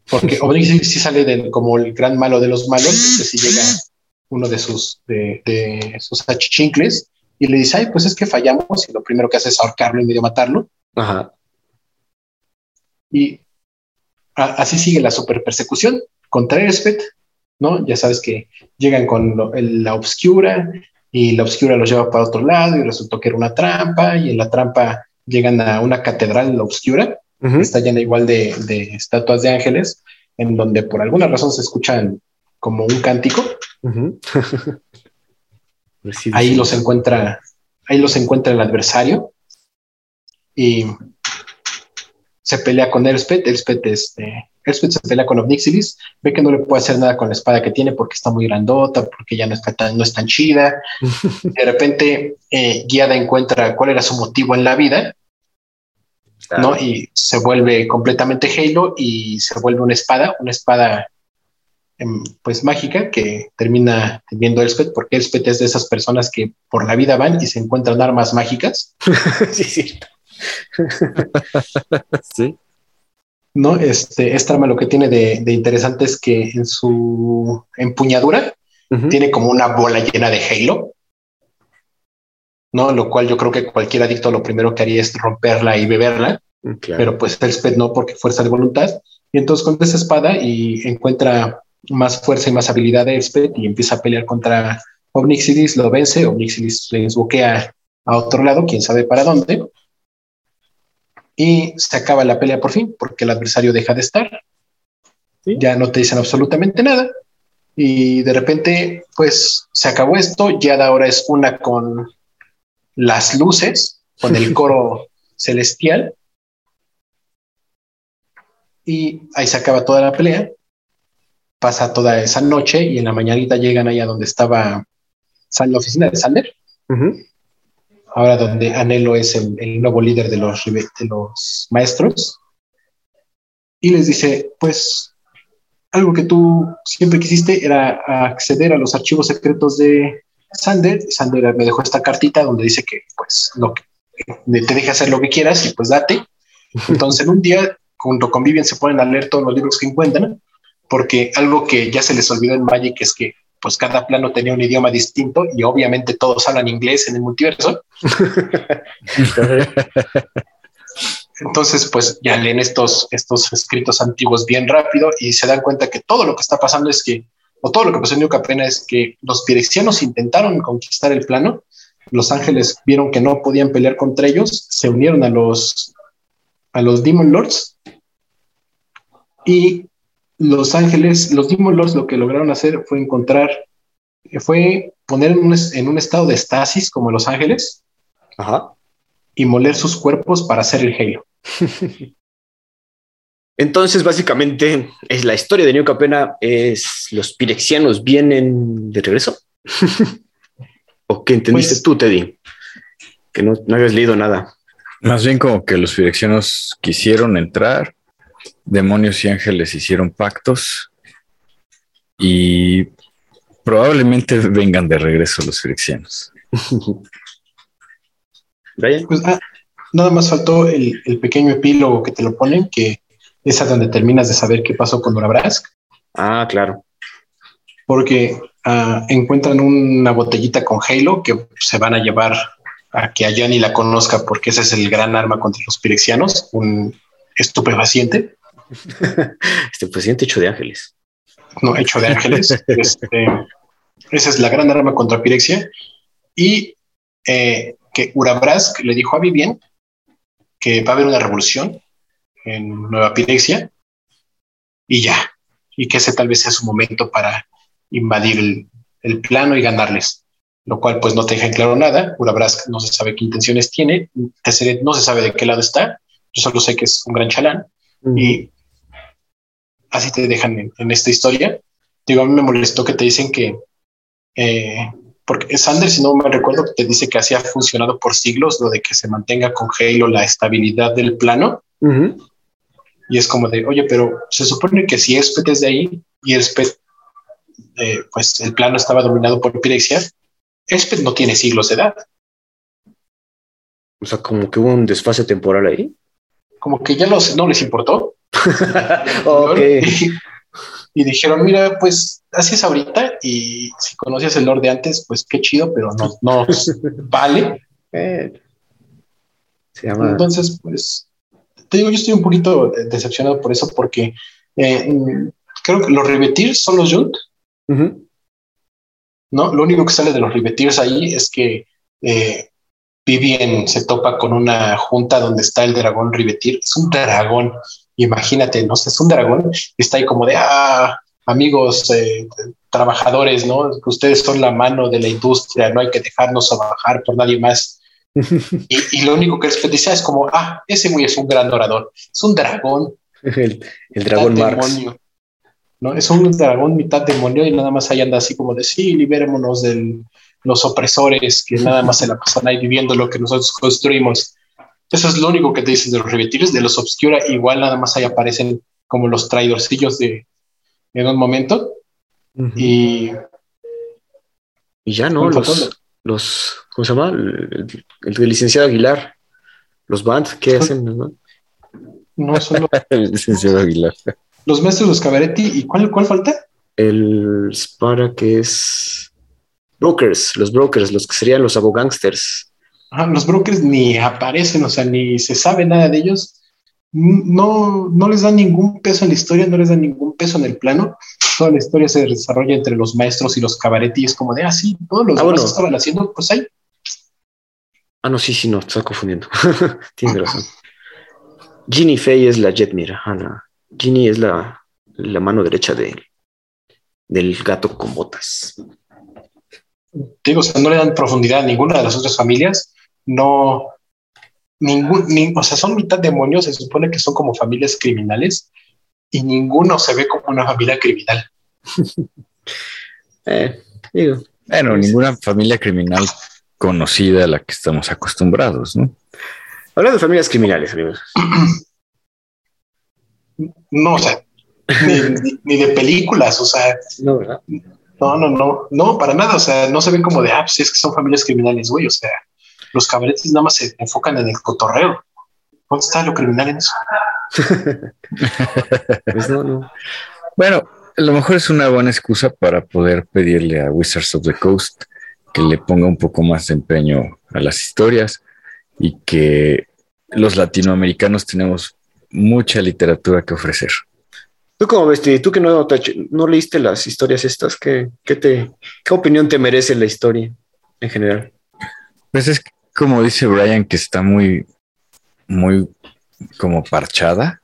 Porque Obnixis sí sale de, como el gran malo de los malos, que si llega uno de sus, de, de sus achichincles y le dice, ay, pues es que fallamos y lo primero que hace es ahorcarlo y medio matarlo. Ajá. Y así sigue la super persecución contra Elspeth, ¿no? Ya sabes que llegan con la obscura y la obscura los lleva para otro lado y resultó que era una trampa y en la trampa llegan a una catedral, la obscura, está llena igual de, estatuas de ángeles, en donde por alguna razón se escuchan como un cántico. ahí los encuentra, ahí los encuentra el adversario y se pelea con Elspeth. Elspeth, este, Elspeth se pelea con Obnixilis, ve que no le puede hacer nada con la espada que tiene porque está muy grandota, porque ya no, está tan, no es tan chida. de repente, eh, Guiada encuentra cuál era su motivo en la vida, ¿no? Y se vuelve completamente Halo y se vuelve una espada, una espada em, pues mágica que termina teniendo Elspeth, porque Elspeth es de esas personas que por la vida van y se encuentran armas mágicas. sí, sí. sí. No, este, esta arma lo que tiene de, interesante es que en su empuñadura tiene como una bola llena de Halo. ¿No? Lo cual yo creo que cualquier adicto lo primero que haría es romperla y beberla, mm, pero pues Elspeth no, porque fuerza de voluntad. Y entonces con esa espada y encuentra más fuerza y más habilidad de Elspeth y empieza a pelear contra Omnixidis, lo vence, Omnixidis le desboquea a otro lado, quién sabe para dónde, y se acaba la pelea por fin porque el adversario deja de estar. Ya no te dicen absolutamente nada y de repente pues se acabó esto, ya de ahora es una con las luces, con el coro celestial. Y ahí se acaba toda la pelea. Pasa toda esa noche y en la mañanita llegan allá donde estaba la oficina de Sander. Ahora donde Anhelo es el, nuevo líder de los, de los maestros, y les dice, pues algo que tú siempre quisiste era acceder a los archivos secretos de Sander. Sander me dejó esta cartita donde dice que pues lo que, te deja hacer lo que quieras y pues date. Entonces en un día junto con Vivian se ponen a leer todos los libros que encuentran, porque algo que ya se les olvidó en Magic es que pues cada plano tenía un idioma distinto y obviamente todos hablan inglés en el multiverso. Entonces, pues ya leen estos, estos escritos antiguos bien rápido y se dan cuenta que todo lo que está pasando es que, o todo lo que pasó en Capena es que los pirexianos intentaron conquistar el plano, los ángeles vieron que no podían pelear contra ellos, se unieron a los, a los Demon Lords. Y los ángeles, los Demon Lords lo que lograron hacer fue encontrar, fue poner en un, estado de estasis como los ángeles y moler sus cuerpos para hacer el Halo. Entonces, básicamente, es la historia de New Capena es los pirexianos vienen de regreso. ¿O qué entendiste pues tú, Teddy? Que no, no habías leído nada. Más bien como que los pirexianos quisieron entrar demonios y ángeles hicieron pactos y probablemente vengan de regreso los frixianos. Pues, ah, nada más faltó el, pequeño epílogo que te lo ponen, que es a donde terminas de saber qué pasó con Brask. Ah, claro. Porque ah, encuentran una botellita con Halo que se van a llevar a que a Johnny la conozca porque ese es el gran arma contra los pirexianos, un estupefaciente. presidente hecho de ángeles. No, hecho de ángeles. Este, esa es la gran arma contra Pirexia. Y eh, que Urabrask le dijo a Vivien que va a haber una revolución en Nueva Pirexia y ya. Y que ese tal vez sea su momento para invadir el, plano y ganarles. Lo cual, pues, no te deja en claro nada. Urabrask no se sabe qué intenciones tiene. No se sabe de qué lado está. Yo solo sé que es un gran chalán. Y así te dejan en, esta historia. Digo, a mí me molestó que te dicen que, eh, porque Sanders, si no me recuerdo, te dice que así ha funcionado por siglos, lo de que se mantenga con Halo la estabilidad del plano. Y es como de, oye, pero se supone que si Espet es de ahí y Espet, eh, pues el plano estaba dominado por Pirexia, Espet no tiene siglos de edad. O sea, como que hubo un desfase temporal ahí. Como que ya los, no les importó. Y, dijeron, mira, pues así es ahorita y si conocías el Lord de antes, pues qué chido, pero no, no vale. Entonces, pues, te digo, yo estoy un poquito decepcionado por eso porque eh, creo que los Riveteers son los Junt. ¿No? Lo único que sale de los Riveteers ahí es que eh, Vivien se topa con una junta donde está el dragón Rivetir. Es un dragón, imagínate, ¿no? Es un dragón y está ahí como de, ah, amigos, eh, trabajadores, ¿no? Ustedes son la mano de la industria, no hay que dejarnos trabajar por nadie más. y, lo único que dice es como, ah, ese güey es un gran orador, es un dragón. el, dragón Marx. ¿no? Es un dragón mitad demonio y nada más ahí anda así como de, sí, liberémonos del, los opresores que nada más se la pasan ahí viviendo lo que nosotros construimos. Eso es lo único que te dicen de los revetiles, de los obscura, igual nada más ahí aparecen como los traidorcillos de en un momento. Y y ya no, los, los, ¿cómo se llama? El, licenciado Aguilar, los bands, ¿qué hacen? No, no son el licenciado Aguilar. Los maestros, los cabaretti, ¿y cuál, cuál falta? El Spara, que es brokers, los brokers, los que serían los abogánsters. los brokers ni aparecen, o sea, ni se sabe nada de ellos. No, no les dan ningún peso en la historia, no les dan ningún peso en el plano. Toda la historia se desarrolla entre los maestros y los cabaretis, como de, ah, sí, todos los ah, demás estaban haciendo, pues ahí. Ah, no, sí, sí, no, está confundiendo. Tienes razón. Ginny Fay es la Jetmira. Ah, Ginny es la, la mano derecha de, del gato con botas digo, o sea, no le dan profundidad a ninguna de las otras familias, no, ningún, o sea, son mitad demonios, se supone que son como familias criminales y ninguno se ve como una familia criminal. eh, digo. Bueno, ninguna familia criminal conocida a la que estamos acostumbrados, ¿no? Hablando de familias criminales, amigos. No, o sea, ni, ni, de películas, o sea, no, ¿verdad? No, no, no, no, para nada. O sea, no se ven como de, ah, pues es que son familias criminales, güey. O sea, los cabaretes nada más se enfocan en el cotorreo. ¿Dónde está lo criminal en eso? pues no, no. Bueno, a lo mejor es una buena excusa para poder pedirle a Wizards of the Coast que le ponga un poco más de empeño a las historias y que los latinoamericanos tenemos mucha literatura que ofrecer. ¿Tú cómo ves, tú que no, no leíste las historias estas, ¿qué, qué, te, ¿qué opinión te merece la historia en general? Pues es como dice Brian, que está muy, muy como parchada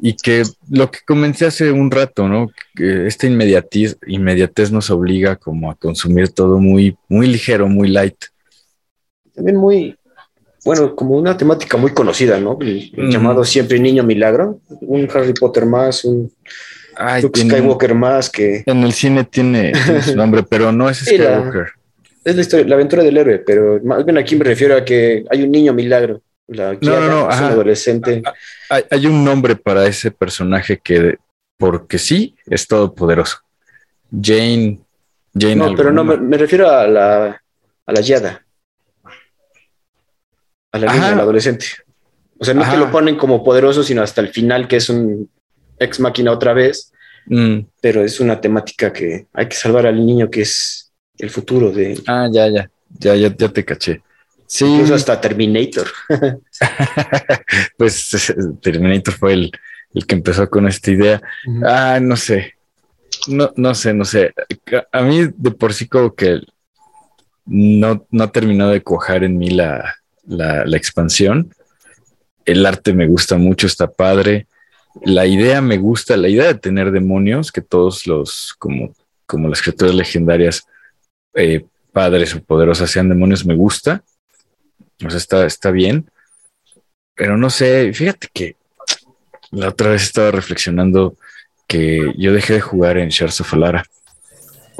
y que lo que comencé hace un rato, ¿no? Que esta inmediatez, inmediatez nos obliga como a consumir todo muy, muy ligero, muy light. También muy, bueno, como una temática muy conocida, ¿no? Llamado siempre Niño Milagro, un Harry Potter más, un Skywalker más que... En el cine tiene, su nombre, pero no es Skywalker. Es la historia, la aventura del héroe, pero más bien aquí me refiero a que hay un niño milagro. La no, no, no, un adolescente. Hay, un nombre para ese personaje que, porque sí, es todopoderoso. Jane. Jane no, pero no, me, refiero a la, a la Yada a la niña, al adolescente. O sea, no es que lo ponen como poderoso, sino hasta el final, que es un ex máquina otra vez. Mm. Pero es una temática que hay que salvar al niño, que es el futuro de. Ah, ya, ya, ya, ya, ya te caché. Sí. Incluso hasta Terminator. pues Terminator fue el, el, que empezó con esta idea. Ah, no sé. No, no sé, no sé. A mí de por sí como que no, no ha terminado de cuajar en mí la, la, expansión. El arte me gusta mucho, está padre. La idea me gusta, la idea de tener demonios, que todos los, como, como las criaturas legendarias, eh, padres o poderosas sean demonios, me gusta. O sea, está, está bien. Pero no sé, fíjate que la otra vez estaba reflexionando que yo dejé de jugar en Shards of Alara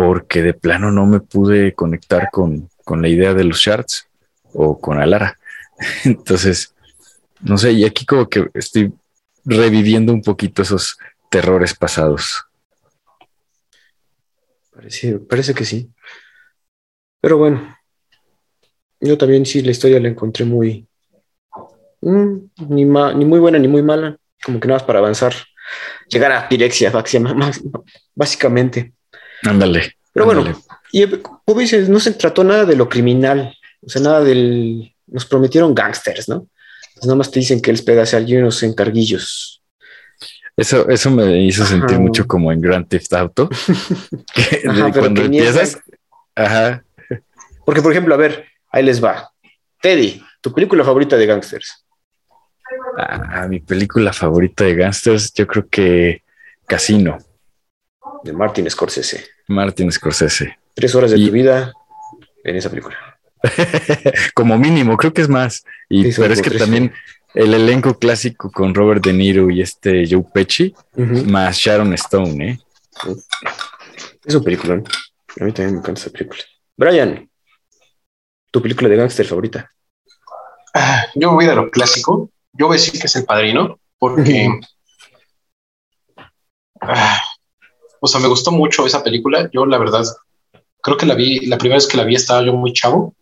porque de plano no me pude conectar con, con la idea de los shards o con Alara. Entonces, no sé, y aquí como que estoy reviviendo un poquito esos terrores pasados. Parece, parece que sí. Pero bueno, yo también sí la historia la encontré muy... Mm, ni, ni muy buena ni muy mala. como que nada más para avanzar, llegar a Pirexia, básicamente. Ándale. Pero bueno, y como dices, no se trató nada de lo criminal, o sea, nada del. Nos prometieron gangsters, ¿no? Pues nada más te dicen que él pegase a alguien unos encarguillos. Eso, eso me hizo sentir mucho como en Grand Theft Auto. cuando empiezas. Ajá. Porque, por ejemplo, a ver, ahí les va. Teddy, tu película favorita de gangsters. Ah, mi película favorita de gangsters, yo creo que Casino. De Martin Scorsese. Martin Scorsese. Tres horas de tu vida en esa película. Como mínimo, creo que es más. Y pero es que también el elenco clásico con Robert De Niro y este Joe Pesci, más Sharon Stone, ¿eh? Es un película. A mí también me encanta esa película. Brian, tu película de gángster favorita. Ah, yo voy a lo clásico. Yo voy a decir que es El Padrino, porque. Ah, o sea, me gustó mucho esa película. Yo, la verdad, creo que la vi, la primera vez que la vi estaba yo muy chavo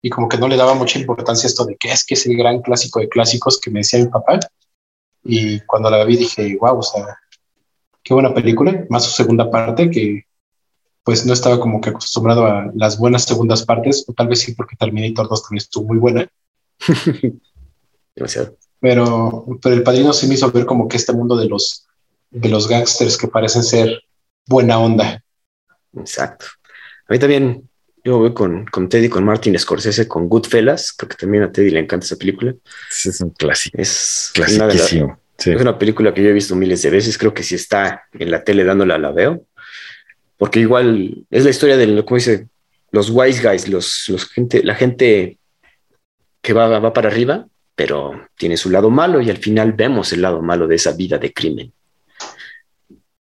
y como que no le daba mucha importancia esto de que es que es el gran clásico de clásicos que me decía mi papá. Y cuando la vi dije, wow, o sea, qué buena película, más su segunda parte que pues no estaba como que acostumbrado a las buenas segundas partes, o tal vez sí porque Terminator 2 también estuvo muy buena. Demasiado. Pero, pero el padrino sí me hizo ver como que este mundo de los, de los gangsters que parecen ser buena onda. Exacto. A mí también, yo voy con, con Teddy, con Martin Scorsese, con Goodfellas. Creo que también a Teddy le encanta esa película. Es un clásico. Es una, es una película que yo he visto miles de veces. Creo que si está en la tele dándola, la veo porque igual es la historia de, como dice, los wise guys, los, los gente, la gente que va, va para arriba, pero tiene su lado malo y al final vemos el lado malo de esa vida de crimen.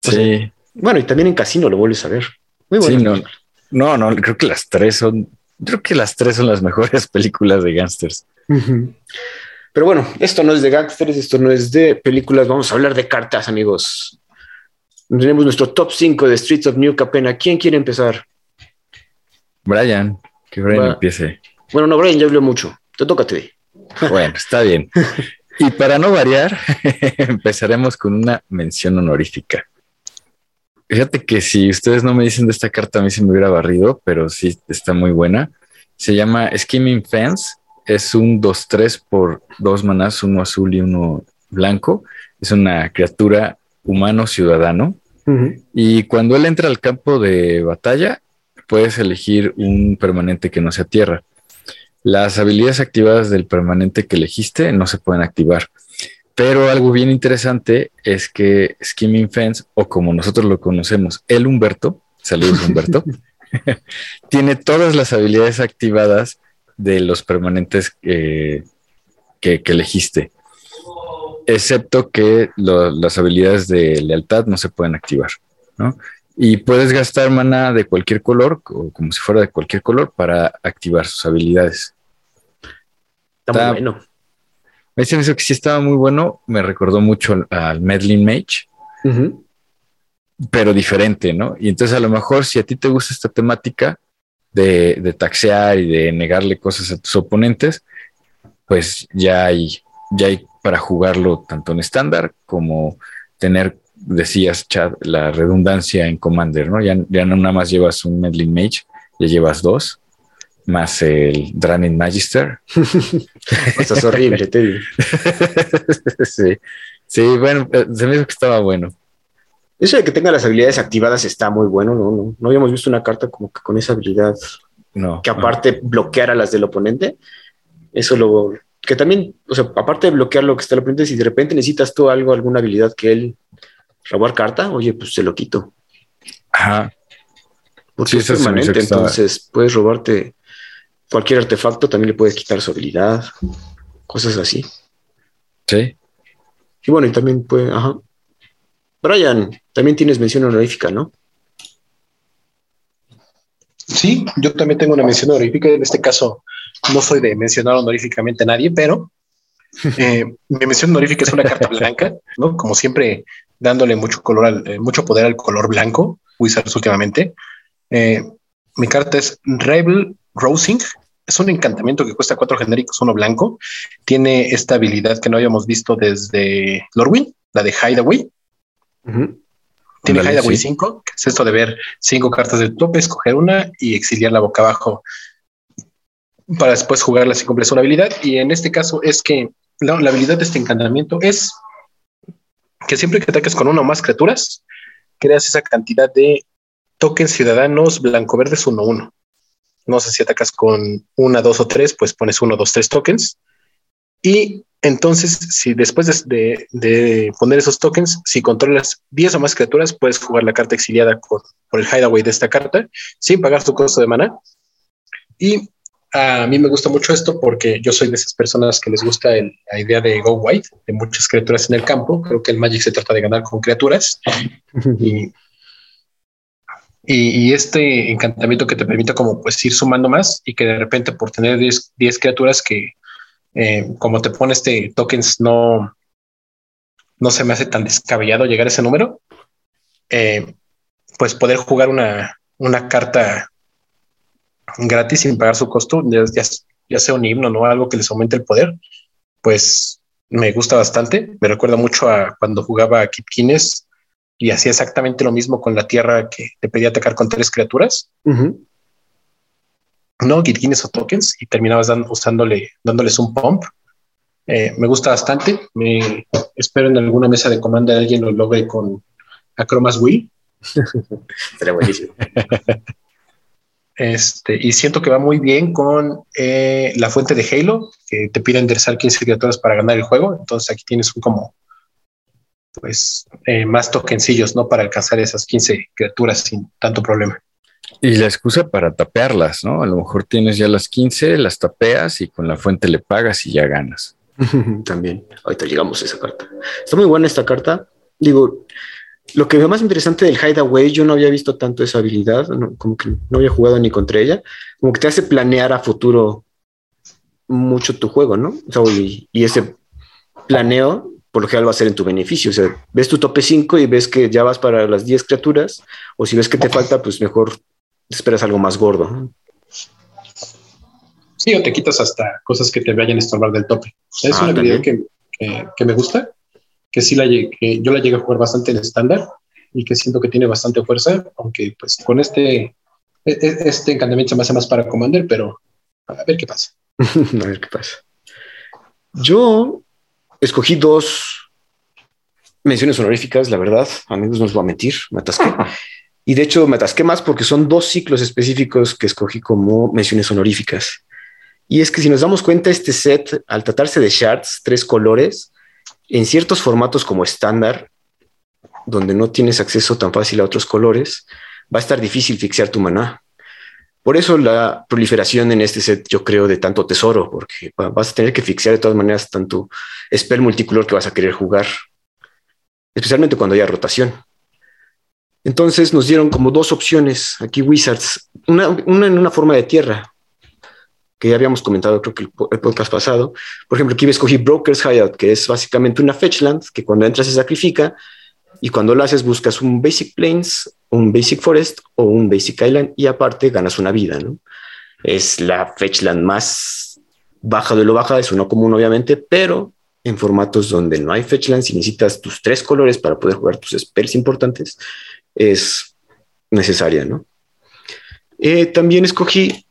Sí. bueno, y también en Casino lo vuelves a ver. Muy bueno. no, no, creo que las tres son, creo que las tres son las mejores películas de gangsters. Pero bueno, esto no es de gangsters, esto no es de películas, vamos a hablar de cartas, amigos. Tenemos nuestro top 5 de Streets of New Capena. ¿Quién quiere empezar? Brian, que Brian empiece. Bueno, no, Brian ya habló mucho. Te toca a ti. Bueno, está bien. Y para no variar, empezaremos con una mención honorífica. Fíjate que si ustedes no me dicen de esta carta, a mí se me hubiera barrido, pero sí está muy buena. Se llama Skimming Fence. Es un 2-3 por dos manás, uno azul y uno blanco. Es una criatura humano ciudadano. Y cuando él entra al campo de batalla, puedes elegir un permanente que no sea tierra. Las habilidades activadas del permanente que elegiste no se pueden activar. Pero algo bien interesante es que Skimming Fence, o como nosotros lo conocemos, el Humberto, saludos Humberto, tiene todas las habilidades activadas de los permanentes que, que elegiste excepto que las habilidades de lealtad no se pueden activar, ¿no? Y puedes gastar mana de cualquier color, o como si fuera de cualquier color, para activar sus habilidades. Está, muy bueno. Me dicen eso que sí estaba muy bueno, me recordó mucho al, Medlin Mage, pero diferente, ¿no? Y entonces a lo mejor si a ti te gusta esta temática de, de taxear y de negarle cosas a tus oponentes, pues ya hay, ya hay para jugarlo tanto en estándar como tener, decías, Chad, la redundancia en Commander, ¿no? Ya, ya no nada más llevas un Medlin Mage, ya llevas dos, más el Dranin Magister. Eso es horrible, te digo. sí. sí, bueno, eh, se me dijo que estaba bueno. Eso de que tenga las habilidades activadas está muy bueno, ¿no? No, no habíamos visto una carta como que con esa habilidad. No. Que aparte bloqueara las del oponente. Eso lo, que también, o sea, aparte de bloquear lo que está el oponente, si de repente necesitas tú algo, alguna habilidad que él robar carta, oye, pues se lo quito. Ajá. Porque es permanente, entonces puedes robarte cualquier artefacto, también le puedes quitar su habilidad, cosas así. Sí. Y bueno, y también puede, ajá. Brian, también tienes mención honorífica, ¿no? Sí, yo también tengo una mención honorífica, en este caso no soy de mencionar honoríficamente a nadie, pero eh, mi mención honorífica es una carta blanca, ¿no? Como siempre, dándole mucho color, eh, mucho poder al color blanco, Wizards últimamente. Eh, mi carta es Rebel Rosing, es un encantamiento que cuesta cuatro genéricos, uno blanco. Tiene esta habilidad que no habíamos visto desde Lorwyn, la de Hideaway. Tiene Hideaway 5, que es esto de ver cinco cartas de tope, escoger una y exiliar la boca abajo para después jugarla si cumples una habilidad. Y en este caso es que la, habilidad de este encantamiento es que siempre que ataques con una o más criaturas, creas esa cantidad de tokens ciudadanos blanco-verdes 1-1. No sé si atacas con una, dos o tres, pues pones uno, dos, tres tokens. Y entonces, si después de, poner esos tokens, si controlas 10 o más criaturas, puedes jugar la carta exiliada por el hideaway de esta carta sin pagar tu costo de mana. Y a mí me gusta mucho esto porque yo soy de esas personas que les gusta la idea de Go White, de muchas criaturas en el campo. Creo que el Magic se trata de ganar con criaturas. y, y, este encantamiento que te permite como pues ir sumando más y que de repente por tener 10, criaturas que eh, como te pone este tokens no, no se me hace tan descabellado llegar a ese número, eh, pues poder jugar una, una carta gratis sin pagar su costo, ya, sea un himno, ¿no? Algo que les aumente el poder, pues me gusta bastante. Me recuerda mucho a cuando jugaba a Kipkines y hacía exactamente lo mismo con la tierra que te pedía atacar con tres criaturas. No, Gitkines o tokens y terminabas usándole, dándoles un pump. Eh, me gusta bastante. Me espero en alguna mesa de comando de alguien lo logre con Acromas Wii. Sería buenísimo. Este, y siento que va muy bien con eh, la fuente de Halo, que te pide enderezar 15 criaturas para ganar el juego. Entonces aquí tienes un como pues eh, más tokencillos, ¿no? Para alcanzar esas 15 criaturas sin tanto problema. Y la excusa para tapearlas, ¿no? A lo mejor tienes ya las 15, las tapeas y con la fuente le pagas y ya ganas. También, ahorita llegamos a esa carta. Está muy buena esta carta. Digo, lo que veo más interesante del Hideaway, yo no había visto tanto esa habilidad, como que no había jugado ni contra ella, como que te hace planear a futuro mucho tu juego, ¿no? y, y ese planeo por lo general va a ser en tu beneficio. O sea, ves tu tope 5 y ves que ya vas para las 10 criaturas, o si ves que te falta, pues mejor esperas algo más gordo. Sí, o te quitas hasta cosas que te vayan a estorbar del tope. Es ah, una habilidad que, que, me gusta, que sí la, que yo la llegué a jugar bastante en estándar y que siento que tiene bastante fuerza, aunque pues con este, e, e, este encantamiento se me hace más para Commander, pero a ver qué pasa. a ver qué pasa. Yo escogí dos menciones honoríficas, la verdad, amigos, no os voy a mentir, me atasqué. Y de hecho me atasqué más porque son dos ciclos específicos que escogí como menciones honoríficas. Y es que si nos damos cuenta, este set, al tratarse de shards, tres colores, en ciertos formatos como estándar, donde no tienes acceso tan fácil a otros colores, va a estar difícil fixear tu maná. Por eso la proliferación en este set, yo creo, de tanto tesoro, porque vas a tener que fixear de todas maneras tanto spell multicolor que vas a querer jugar, especialmente cuando haya rotación. Entonces nos dieron como dos opciones aquí Wizards, una, en una forma de tierra, que ya habíamos comentado creo que el, podcast pasado. Por ejemplo, aquí escogí Broker's Hideout, que es básicamente una fetchland que cuando entras se sacrifica y cuando lo haces buscas un Basic Plains un Basic Forest o un Basic Island y aparte ganas una vida, ¿no? Es la fetchland más baja de lo baja, es uno común obviamente, pero en formatos donde no hay fetchland, si necesitas tus tres colores para poder jugar tus spells importantes, es necesaria, ¿no? Eh, también escogí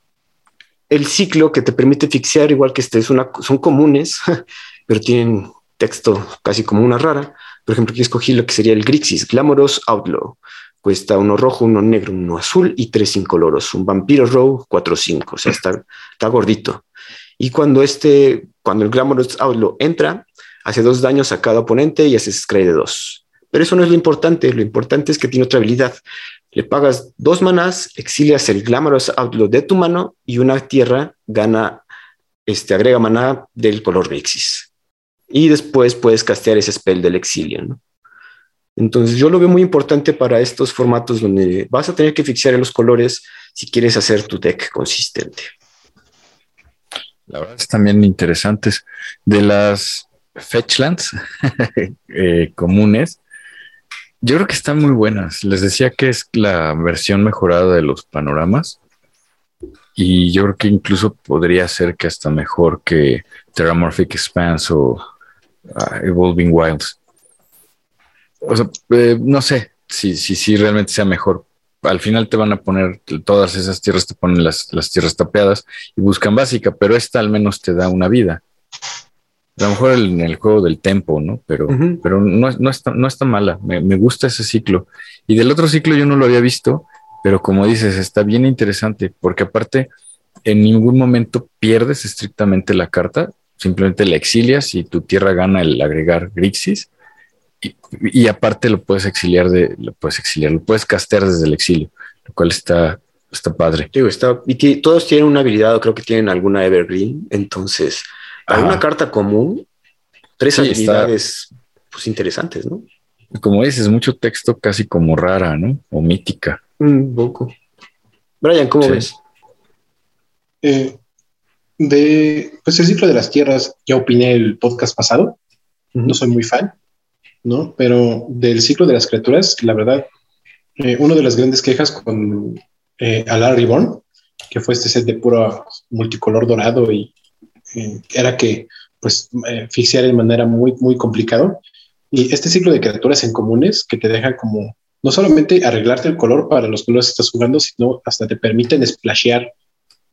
el ciclo que te permite fixear, igual que este es una, son comunes, pero tienen texto casi como una rara. Por ejemplo, aquí escogí lo que sería el Grixis, Glamorous Outlaw. Cuesta uno rojo, uno negro, uno azul y tres incoloros. Un vampiro row, cuatro cinco. O sea, está, está gordito. Y cuando este, cuando el Glamorous Outlaw entra, hace dos daños a cada oponente y hace scry de dos. Pero eso no es lo importante. Lo importante es que tiene otra habilidad. Le pagas dos manás, exilias el Glamorous Outlaw de tu mano y una tierra gana, este, agrega maná del color Vixis. Y después puedes castear ese spell del exilio, ¿no? Entonces yo lo veo muy importante para estos formatos donde vas a tener que fixar los colores si quieres hacer tu deck consistente. La verdad es también interesantes. De las fetchlands eh, comunes, yo creo que están muy buenas. Les decía que es la versión mejorada de los panoramas. Y yo creo que incluso podría ser que hasta mejor que Terramorphic Expanse o ah, Evolving Wilds. O sea, eh, no sé si, si, si realmente sea mejor. Al final te van a poner todas esas tierras, te ponen las, las tierras tapeadas y buscan básica, pero esta al menos te da una vida. A lo mejor en el juego del tempo, ¿no? Pero, pero no, no, está, no está mala. Me, me, gusta ese ciclo. Y del otro ciclo yo no lo había visto, pero como dices, está bien interesante, porque aparte en ningún momento pierdes estrictamente la carta, simplemente la exilias y tu tierra gana el agregar Grixis. Y, y aparte lo puedes exiliar de, lo puedes exiliar, lo puedes castear desde el exilio, lo cual está, está padre. Digo, está, y todos tienen una habilidad, o creo que tienen alguna Evergreen, entonces para una carta común, tres sí, habilidades pues, interesantes, ¿no? Como dices, mucho texto casi como rara, ¿no? O mítica. Un poco. Brian, ¿cómo sí. ves? Eh, de pues el ciclo de las tierras, ya opiné el podcast pasado. Uh -huh. No soy muy fan, ¿no? Pero del ciclo de las criaturas, la verdad, eh, una de las grandes quejas con eh, Alar Reborn, que fue este set de puro multicolor dorado y eh, era que pues eh, de manera muy, muy complicado. Y este ciclo de criaturas en comunes que te deja como no solamente arreglarte el color para los colores que estás jugando, sino hasta te permiten splashear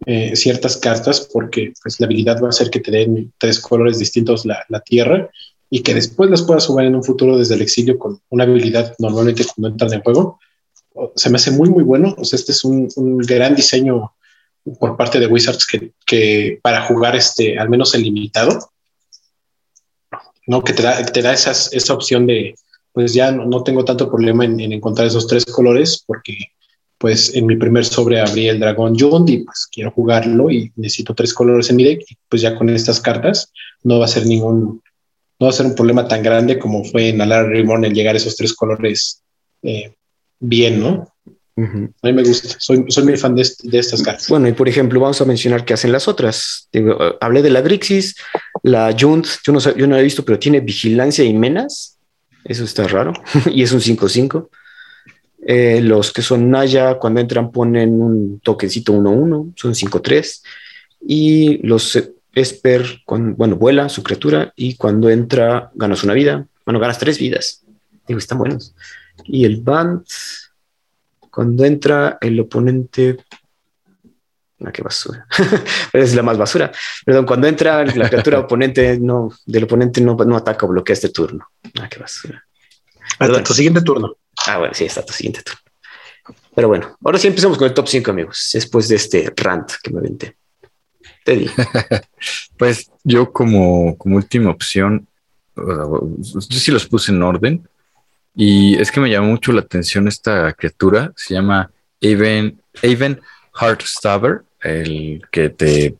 eh, ciertas cartas porque pues, la habilidad va a hacer que te den tres colores distintos la, la, tierra y que después las puedas jugar en un futuro desde el exilio con una habilidad normalmente cuando entran en juego. Se me hace muy, muy bueno. O sea, este es un, un gran diseño por parte de Wizards que, que, para jugar este, al menos el limitado, ¿no? Que te da, te da esas, esa opción de, pues ya no, no tengo tanto problema en, en, encontrar esos tres colores porque pues en mi primer sobre abrí el dragón Jund y pues quiero jugarlo y necesito tres colores en mi deck y pues ya con estas cartas no va a ser ningún, no va a ser un problema tan grande como fue en Alar Reborn el llegar a esos tres colores eh, bien, ¿no? Uh -huh. A mí me gusta, soy, soy muy fan de, de, estas cartas. Bueno, y por ejemplo, vamos a mencionar qué hacen las otras. Digo, hablé de la Grixis, la Junt, yo no, yo no la he visto, pero tiene vigilancia y menas. Eso está raro. y es un 5-5. Eh, los que son Naya, cuando entran ponen un toquecito 1-1, son 5-3. Y los Esper, cuando, bueno, vuela su criatura y cuando entra ganas una vida. Bueno, ganas tres vidas. Digo, están buenos. Y el Band, cuando entra el oponente. Ah, qué basura. es la más basura. Perdón, cuando entra la criatura oponente no, del oponente no, no ataca o bloquea este turno. Ah, qué basura. Hasta tu siguiente turno. Ah, bueno, sí, está tu siguiente turno. Pero bueno, ahora sí empezamos con el top 5, amigos, después de este rant que me aventé. Te di. pues yo como, como última opción, yo sí los puse en orden. Y es que me llamó mucho la atención esta criatura. Se llama Aven, Aven Heartstabber, el que te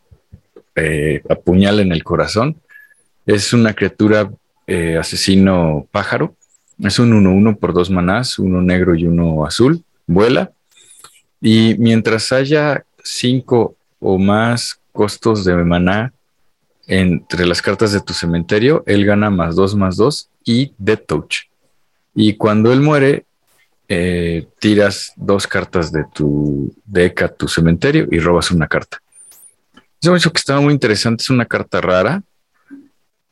eh, apuñala en el corazón. Es una criatura eh, asesino pájaro. Es un 1-1 por dos manás, uno negro y uno azul. Vuela. Y mientras haya cinco o más costos de maná entre las cartas de tu cementerio, él gana más dos más dos y Death Touch. Y cuando él muere, eh, tiras dos cartas de tu deck a tu cementerio y robas una carta. Eso que estaba muy interesante, es una carta rara.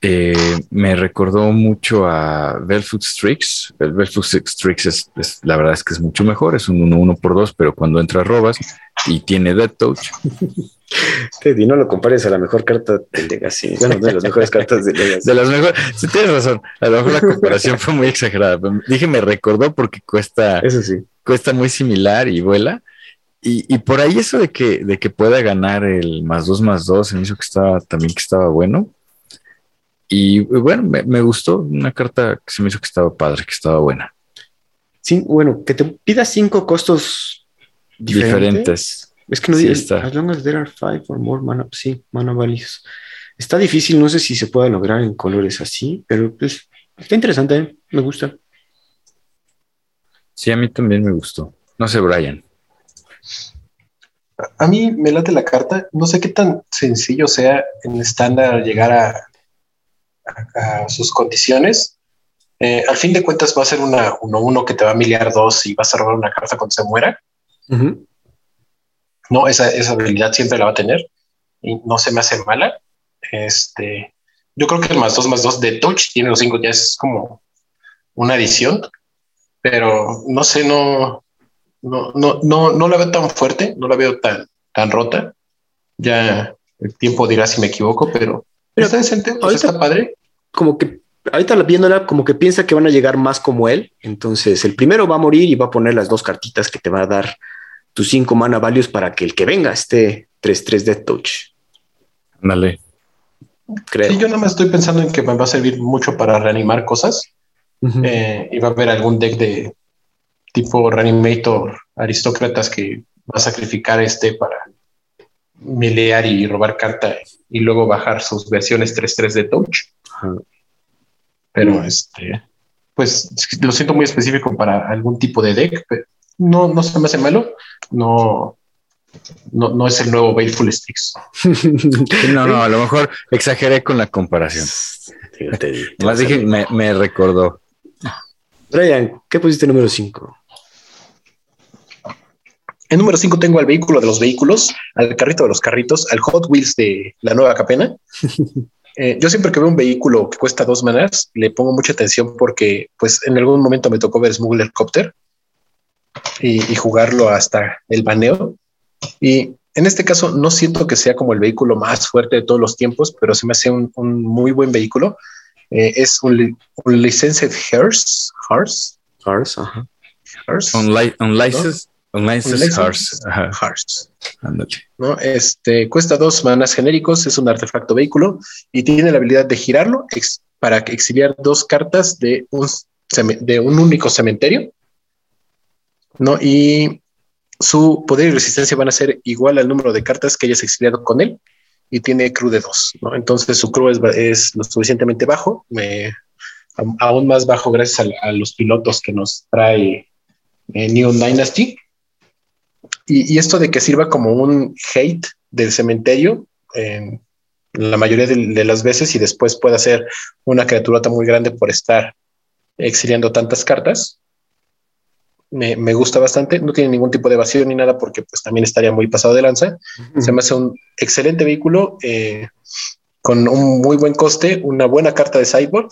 Eh, me recordó mucho a Belfoot Strix. El Belfoot Strix es, es, la verdad es que es mucho mejor, es un 1-1 por 2, pero cuando entra robas y tiene Death Touch. Teddy, no lo compares a la mejor carta del Legacy. Bueno, de las mejores cartas del Legacy. De las mejores. Sí, tienes razón. A lo mejor la comparación fue muy exagerada. Dije, me recordó porque cuesta. Eso sí. Cuesta muy similar y vuela. Y, y, por ahí eso de que, de que pueda ganar el más dos más dos, se me hizo que estaba también que estaba bueno. Y bueno, me, me gustó una carta que se me hizo que estaba padre, que estaba buena. Sí, bueno, que te pida cinco costos diferentes. diferentes es que no sí, está. As long as there are five or more mana, sí, mana values. Está difícil, no sé si se puede lograr en colores así, pero pues está interesante, ¿eh? me gusta. Sí, a mí también me gustó. No sé, Brian. A mí me late la carta. No sé qué tan sencillo sea en estándar llegar a, a, a sus condiciones. Eh, al fin de cuentas va a ser una 1-1 que te va a miliar dos y vas a robar una carta cuando se muera. Uh -huh No, esa, esa habilidad siempre la va a tener y no se me hace mala. Este, yo creo que el más dos más dos de touch tiene los cinco, ya es como una adición, pero no sé, no, no, no, no, no la veo tan fuerte, no la veo tan, tan rota. Ya el tiempo dirá si me equivoco, pero, está decente, está padre. Como que ahorita viéndola, como que piensa que van a llegar más como él. Entonces, el primero va a morir y va a poner las dos cartitas que te va a dar tus cinco mana values para que el que venga esté 3-3 de touch. Dale. Creo. Sí, yo nada más estoy pensando en que me va a servir mucho para reanimar cosas. Eh, y va a haber algún deck de tipo Reanimator aristócratas que va a sacrificar este para milear y robar carta y luego bajar sus versiones 3-3 de touch. Pero este, pues lo siento muy específico para algún tipo de deck, pero no, no se me hace malo. No, no, no es el nuevo Baleful Strix. no, no, a lo mejor exageré con la comparación. Más dije, me, me, recordó. Brian, ¿qué pusiste número 5? En número 5 tengo al vehículo de los vehículos, al carrito de los carritos, al Hot Wheels de la nueva capena. Eh, yo siempre que veo un vehículo que cuesta dos manas, le pongo mucha atención porque pues en algún momento me tocó ver Smuggler Copter y, jugarlo hasta el baneo. Y en este caso no siento que sea como el vehículo más fuerte de todos los tiempos, pero se me hace un, muy buen vehículo. Eh, es un, un licensed Hearse. Hearse. Hearse, ajá. Hearse. Un, license, ¿no? Este cuesta dos manas genéricos, es un artefacto vehículo y tiene la habilidad de girarlo para exiliar dos cartas de un, de un único cementerio. ¿no? Y su poder y resistencia van a ser igual al número de cartas que hayas exiliado con él y tiene crew de dos. ¿no? Entonces su crew es, lo suficientemente bajo, aún más bajo gracias a, los pilotos que nos trae eh, New Dynasty y, esto de que sirva como un hate del cementerio, la mayoría de, las veces, y después pueda ser una criaturota muy grande por estar exiliando tantas cartas, me, gusta bastante. No tiene ningún tipo de evasión ni nada porque pues también estaría muy pasado de lanza. Se me hace un excelente vehículo eh, con un muy buen coste, una buena carta de sideboard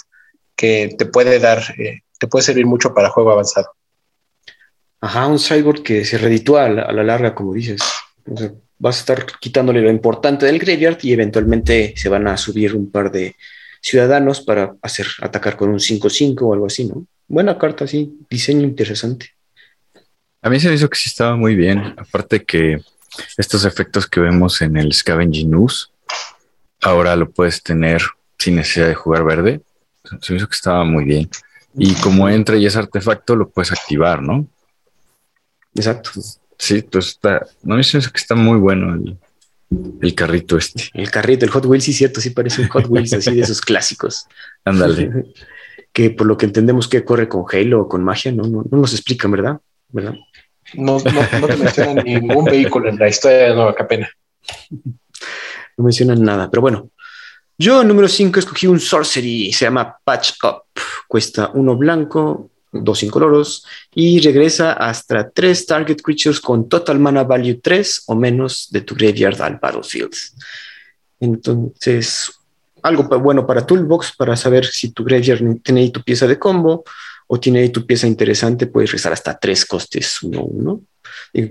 que te puede dar, eh, te puede servir mucho para juego avanzado. Ajá, un cyborg que se reditúa a la, larga, como dices. vas a estar quitándole lo importante del graveyard y eventualmente se van a subir un par de ciudadanos para hacer atacar con un 5-5 o algo así, ¿no? Buena carta, sí, diseño interesante. A mí se me hizo que sí estaba muy bien. Aparte que estos efectos que vemos en el Scavenging Ooze, ahora lo puedes tener sin necesidad de jugar verde. Se me hizo que estaba muy bien. Y como entra y es artefacto, lo puedes activar, ¿no? Exacto. Sí, pues está, no me que está muy bueno el, carrito este. El carrito, el Hot Wheels, sí, cierto, sí parece un Hot Wheels así de esos clásicos. Ándale. que por lo que entendemos que corre con Halo o con magia, no, no, nos explican, ¿verdad? ¿verdad? No, no, te mencionan ningún vehículo en la historia de Nueva Capena. No mencionan nada, pero bueno. Yo, número 5, escogí un Sorcery, se llama Patch Up. Cuesta uno blanco, dos incoloros, y regresa hasta tres target creatures con total mana value 3 o menos de tu graveyard al battlefield. Entonces, algo bueno para Toolbox, para saber si tu graveyard tiene ahí tu pieza de combo o tiene ahí tu pieza interesante, puedes rezar hasta tres costes 1-1.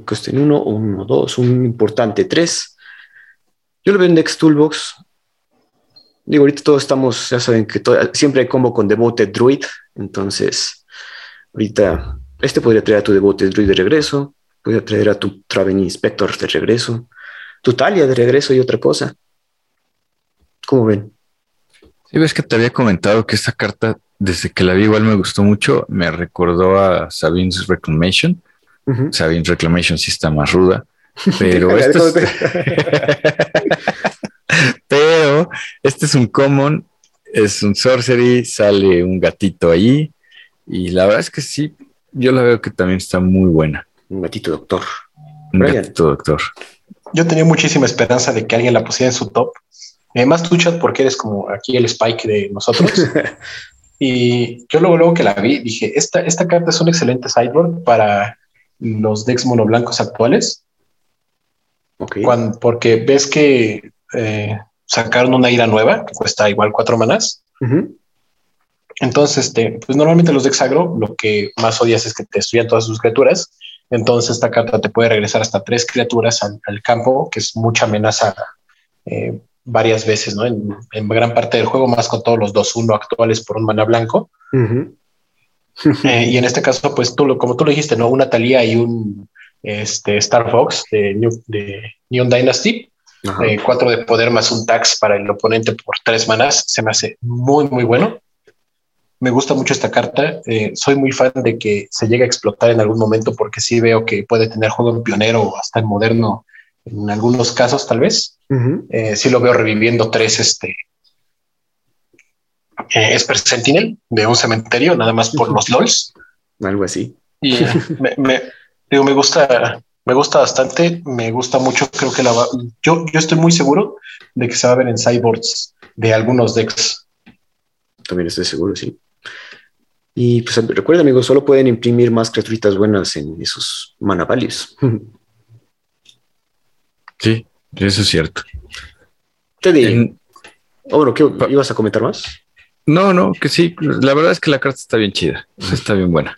Costen 1 o 1-2, un importante 3. Yo lo veo en Dex Toolbox. Digo, ahorita todos estamos, ya saben que siempre hay combo con Devoted Druid, entonces Ahorita, este podría traer a tu Devoted Druid de regreso, podría traer a tu Traven Inspector de regreso, tu Talia de regreso y otra cosa. ¿Cómo ven? Sí, ves que te había comentado que esta carta, desde que la vi, igual me gustó mucho. Me recordó a Sabine's Reclamation. Sabine's Reclamation sí está más ruda, pero es... pero este es un common, es un sorcery, sale un gatito ahí, y la verdad es que sí, yo la veo que también está muy buena. Un gatito doctor. Un gatito doctor. Yo tenía muchísima esperanza de que alguien la pusiera en su top. Además, tú, chat, porque eres como aquí el Spike de nosotros. y yo luego, luego que la vi, dije, esta, esta carta es un excelente sideboard para los decks monoblancos actuales. Cuando, porque ves que eh, sacaron una ira nueva que cuesta igual cuatro manas. Entonces, este, pues normalmente los de Exagro lo que más odias es que te destruyan todas sus criaturas. Entonces, esta carta te puede regresar hasta tres criaturas al, campo, que es mucha amenaza eh, varias veces, ¿no? En, gran parte del juego, más con todos los 2-1 actuales por un mana blanco. Eh, y en este caso, pues tú, lo, como tú lo dijiste, ¿no? Una Talía y un este, Star Fox de, de Neon Dynasty. Eh, cuatro de poder más un tax para el oponente por tres manas. Se me hace muy, muy bueno. Me gusta mucho esta carta. Eh, soy muy fan de que se llegue a explotar en algún momento porque sí veo que puede tener juego en pionero o hasta en moderno en algunos casos, tal vez. Eh, sí lo veo reviviendo tres este, eh, Esper Sentinel de un cementerio, nada más por los LOLs. Algo así. Y me, digo, me gusta, me gusta bastante, me gusta mucho. Creo que la va, yo, yo estoy muy seguro de que se va a ver en cyborgs de algunos decks. También estoy seguro, sí. Y pues recuerda, amigos, solo pueden imprimir más criaturitas buenas en esos mana Sí, eso es cierto. Te digo. Oh, bueno, ¿qué ibas a comentar más? No, no, que sí. La verdad es que la carta está bien chida. Está bien buena.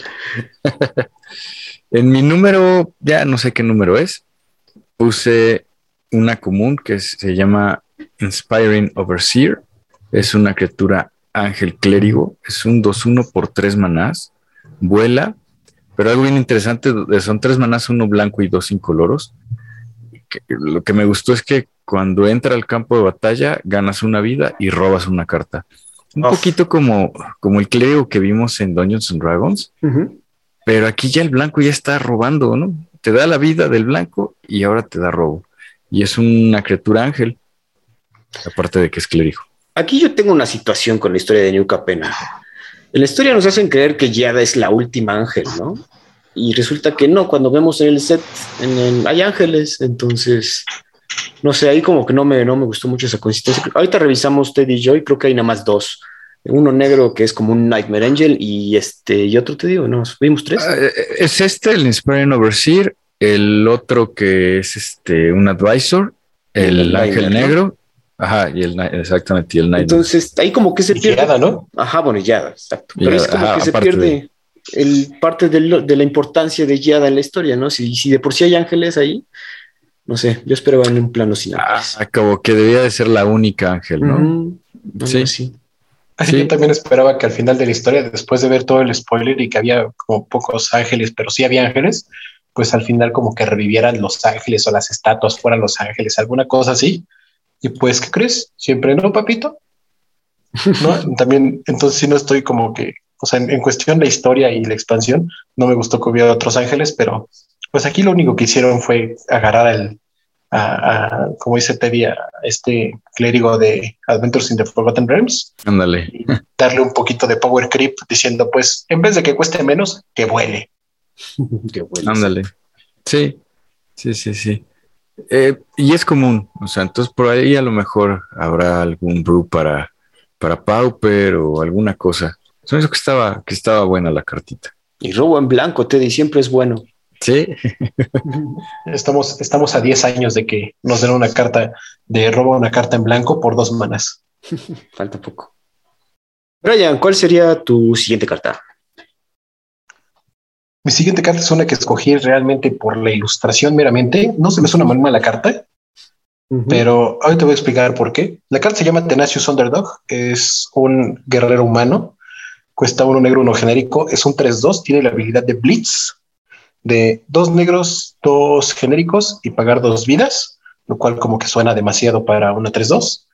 en mi número, ya no sé qué número es, puse una común que se llama Inspiring Overseer. Es una criatura ángel clérigo. Es un 2-1 por 3 manás. Vuela. Pero algo bien interesante, son 3 manás, uno blanco y dos incoloros. Lo que me gustó es que cuando entra al campo de batalla, ganas una vida y robas una carta. Un poquito como, como el clérigo que vimos en Dungeons and Dragons, pero aquí ya el blanco ya está robando, ¿no? Te da la vida del blanco y ahora te da robo. Y es una criatura ángel, aparte de que es clérigo. Aquí yo tengo una situación con la historia de New Capena. En la historia nos hacen creer que Yada es la última ángel, ¿no? Y resulta que no, cuando vemos en el set en hay ángeles, entonces no sé, ahí como que no me, no me gustó mucho esa consistencia. Ahorita revisamos Teddy y Joy, creo que hay nada más dos. Uno negro que es como un Nightmare Angel y este y otro te digo, no, vimos tres. Ah, eh, es este, el Inspiring Overseer, el otro que es este un Advisor, el, Ángel Negro. Ajá, y el exactamente, y el Nightmare. Entonces ahí como que se pierde. ¿no? Ajá, bueno, ya, exacto. Pero es como que se pierde el parte de, la importancia de Yada en la historia, ¿no? Si, si de por sí hay ángeles ahí, no sé, yo esperaba en un plano sin ángeles. Ah, como que debía de ser la única ángel, ¿no? sí. sí. Así yo también esperaba que al final de la historia, después de ver todo el spoiler y que había como pocos ángeles, pero sí había ángeles, pues al final como que revivieran los ángeles o las estatuas fueran los ángeles, alguna cosa así. Y pues, ¿qué crees? Siempre no, papito. ¿No? También, entonces sí no estoy como que, o sea, en, cuestión de la historia y la expansión, no me gustó que hubiera otros ángeles, pero pues aquí lo único que hicieron fue agarrar al, a, como dice Teddy, a este clérigo de Adventures in the Forgotten Realms. Ándale. Darle un poquito de power creep diciendo, pues, en vez de que cueste menos, que vuele. que vuele. Ándale. Sí, sí, sí, sí. Eh, y es común, o sea, entonces por ahí a lo mejor habrá algún brew para, para Pauper o alguna cosa. Eso que estaba, que estaba buena la cartita. Y robo en blanco, Teddy, siempre es bueno. Sí. estamos, estamos a 10 años de que nos den una carta de robo una carta en blanco por dos manas. Falta poco. Brian, ¿cuál sería tu siguiente carta? Mi siguiente carta es una que escogí realmente por la ilustración meramente. No se me suena mal mala carta, pero ahorita voy a explicar por qué. La carta se llama Tenacious Underdog. Es un guerrero humano. Cuesta uno negro, uno genérico. Es un 3-2. Tiene la habilidad de Blitz de dos negros, dos genéricos y pagar dos vidas, lo cual como que suena demasiado para una 3-2.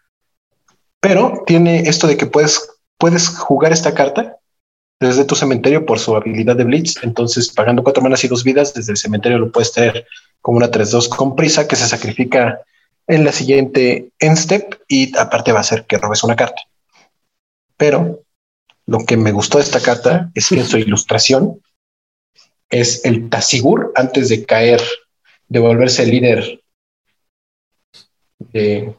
Pero tiene esto de que puedes, puedes jugar esta carta desde tu cementerio por su habilidad de Blitz. Entonces, pagando cuatro manas y dos vidas, desde el cementerio lo puedes tener como una 3-2 con prisa que se sacrifica en la siguiente end step y aparte va a ser que robes una carta. Pero lo que me gustó de esta carta es que en su ilustración es el Tasigur antes de caer, de volverse el líder de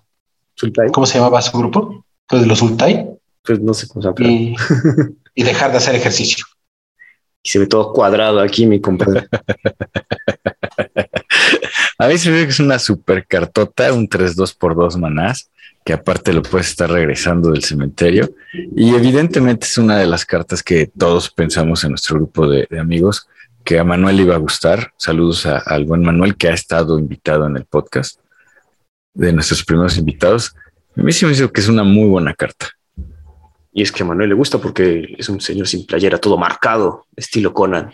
Sultai. ¿Cómo se llamaba su grupo? Pues de los Sultai. Pues no sé cómo se llama. Y, dejar de hacer ejercicio. Y se ve todo cuadrado aquí, mi compadre. A mí se ve que es una super cartota, un 3-2 por 2 manás, que aparte lo puedes estar regresando del cementerio. Y evidentemente es una de las cartas que todos pensamos en nuestro grupo de, amigos que a Manuel iba a gustar. Saludos al buen Manuel que ha estado invitado en el podcast de nuestros primeros invitados. A mí sí me dice que es una muy buena carta. Y es que a Manuel le gusta porque es un señor sin playera, todo marcado, estilo Conan,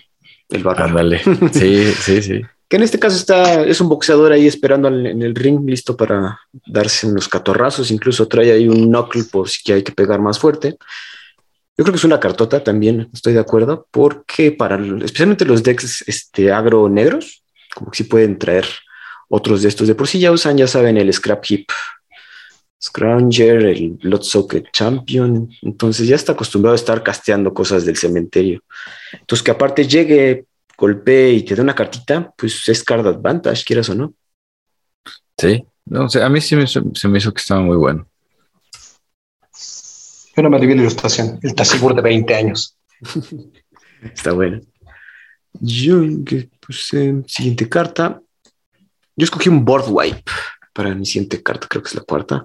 el. Ándale. Sí, sí, sí. Que en este caso está, es un boxeador ahí esperando en el ring, listo para darse unos catorrazos. Incluso trae ahí un knuckle por si hay que pegar más fuerte. Yo creo que es una cartota también, estoy de acuerdo, porque para especialmente los decks este, agro negros, como que sí pueden traer otros de estos. De por sí ya usan, ya saben, el Scrap Heap Scrounger, el Blood Socket Champion. Entonces ya está acostumbrado a estar casteando cosas del cementerio. Entonces que aparte llegue, golpee y te dé una cartita, pues es card advantage, quieras o no. Sí, no, a mí sí me, se me hizo que estaba muy bueno. Yo no me la ilustración, el Tasigur de 20 años. Está bueno. Yo, pues, siguiente carta. Yo escogí un board wipe para mi siguiente carta, creo que es la cuarta.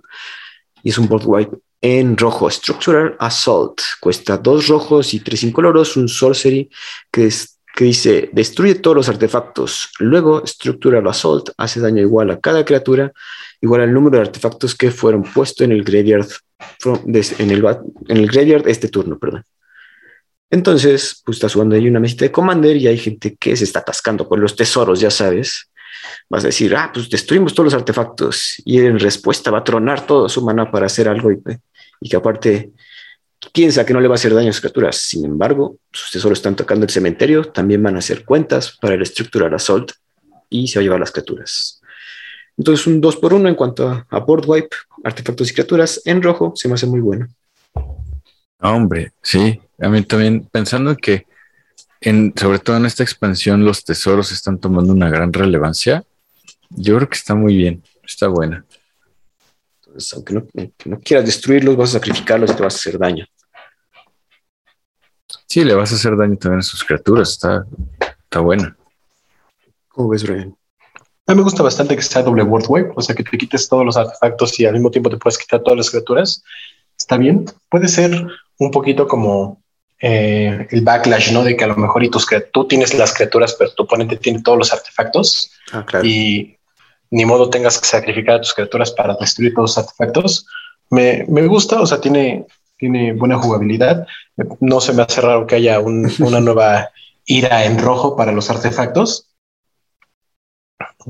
Y es un board wipe en rojo. Structural Assault. Cuesta dos rojos y tres incoloros. Un sorcery que, que dice destruye todos los artefactos. Luego, Structural Assault hace daño igual a cada criatura, igual al número de artefactos que fueron puestos en el graveyard, en, el, en el graveyard este turno, perdón. Entonces, pues está jugando ahí una mesita de Commander y hay gente que se está atascando con los tesoros, ya sabes vas a decir, ah, pues destruimos todos los artefactos y en respuesta va a tronar todo su mana para hacer algo y, que aparte piensa que no le va a hacer daño a sus criaturas. Sin embargo, sus tesoros están tocando el cementerio, también van a hacer cuentas para el estructural assault y se va a llevar las criaturas. Entonces, un 2 por 1 en cuanto a, board wipe, artefactos y criaturas en rojo se me hace muy bueno. Hombre, sí, a mí también pensando que sobre todo en esta expansión, los tesoros están tomando una gran relevancia. Yo creo que está muy bien, está buena. Entonces, aunque no, quieras destruirlos, vas a sacrificarlos y te vas a hacer daño. Sí, le vas a hacer daño también a sus criaturas, está, está buena. ¿Cómo ves, Brian? A mí me gusta bastante que sea doble word wave, o sea, que te quites todos los artefactos y al mismo tiempo te puedes quitar todas las criaturas. Está bien. Puede ser un poquito como eh, el backlash, ¿no? De que a lo mejor y tus tú tienes las criaturas, pero tu oponente tiene todos los artefactos ah, y ni modo tengas que sacrificar a tus criaturas para destruir todos los artefactos. Me, gusta, o sea, tiene, tiene buena jugabilidad. No se me hace raro que haya una nueva ira en rojo para los artefactos.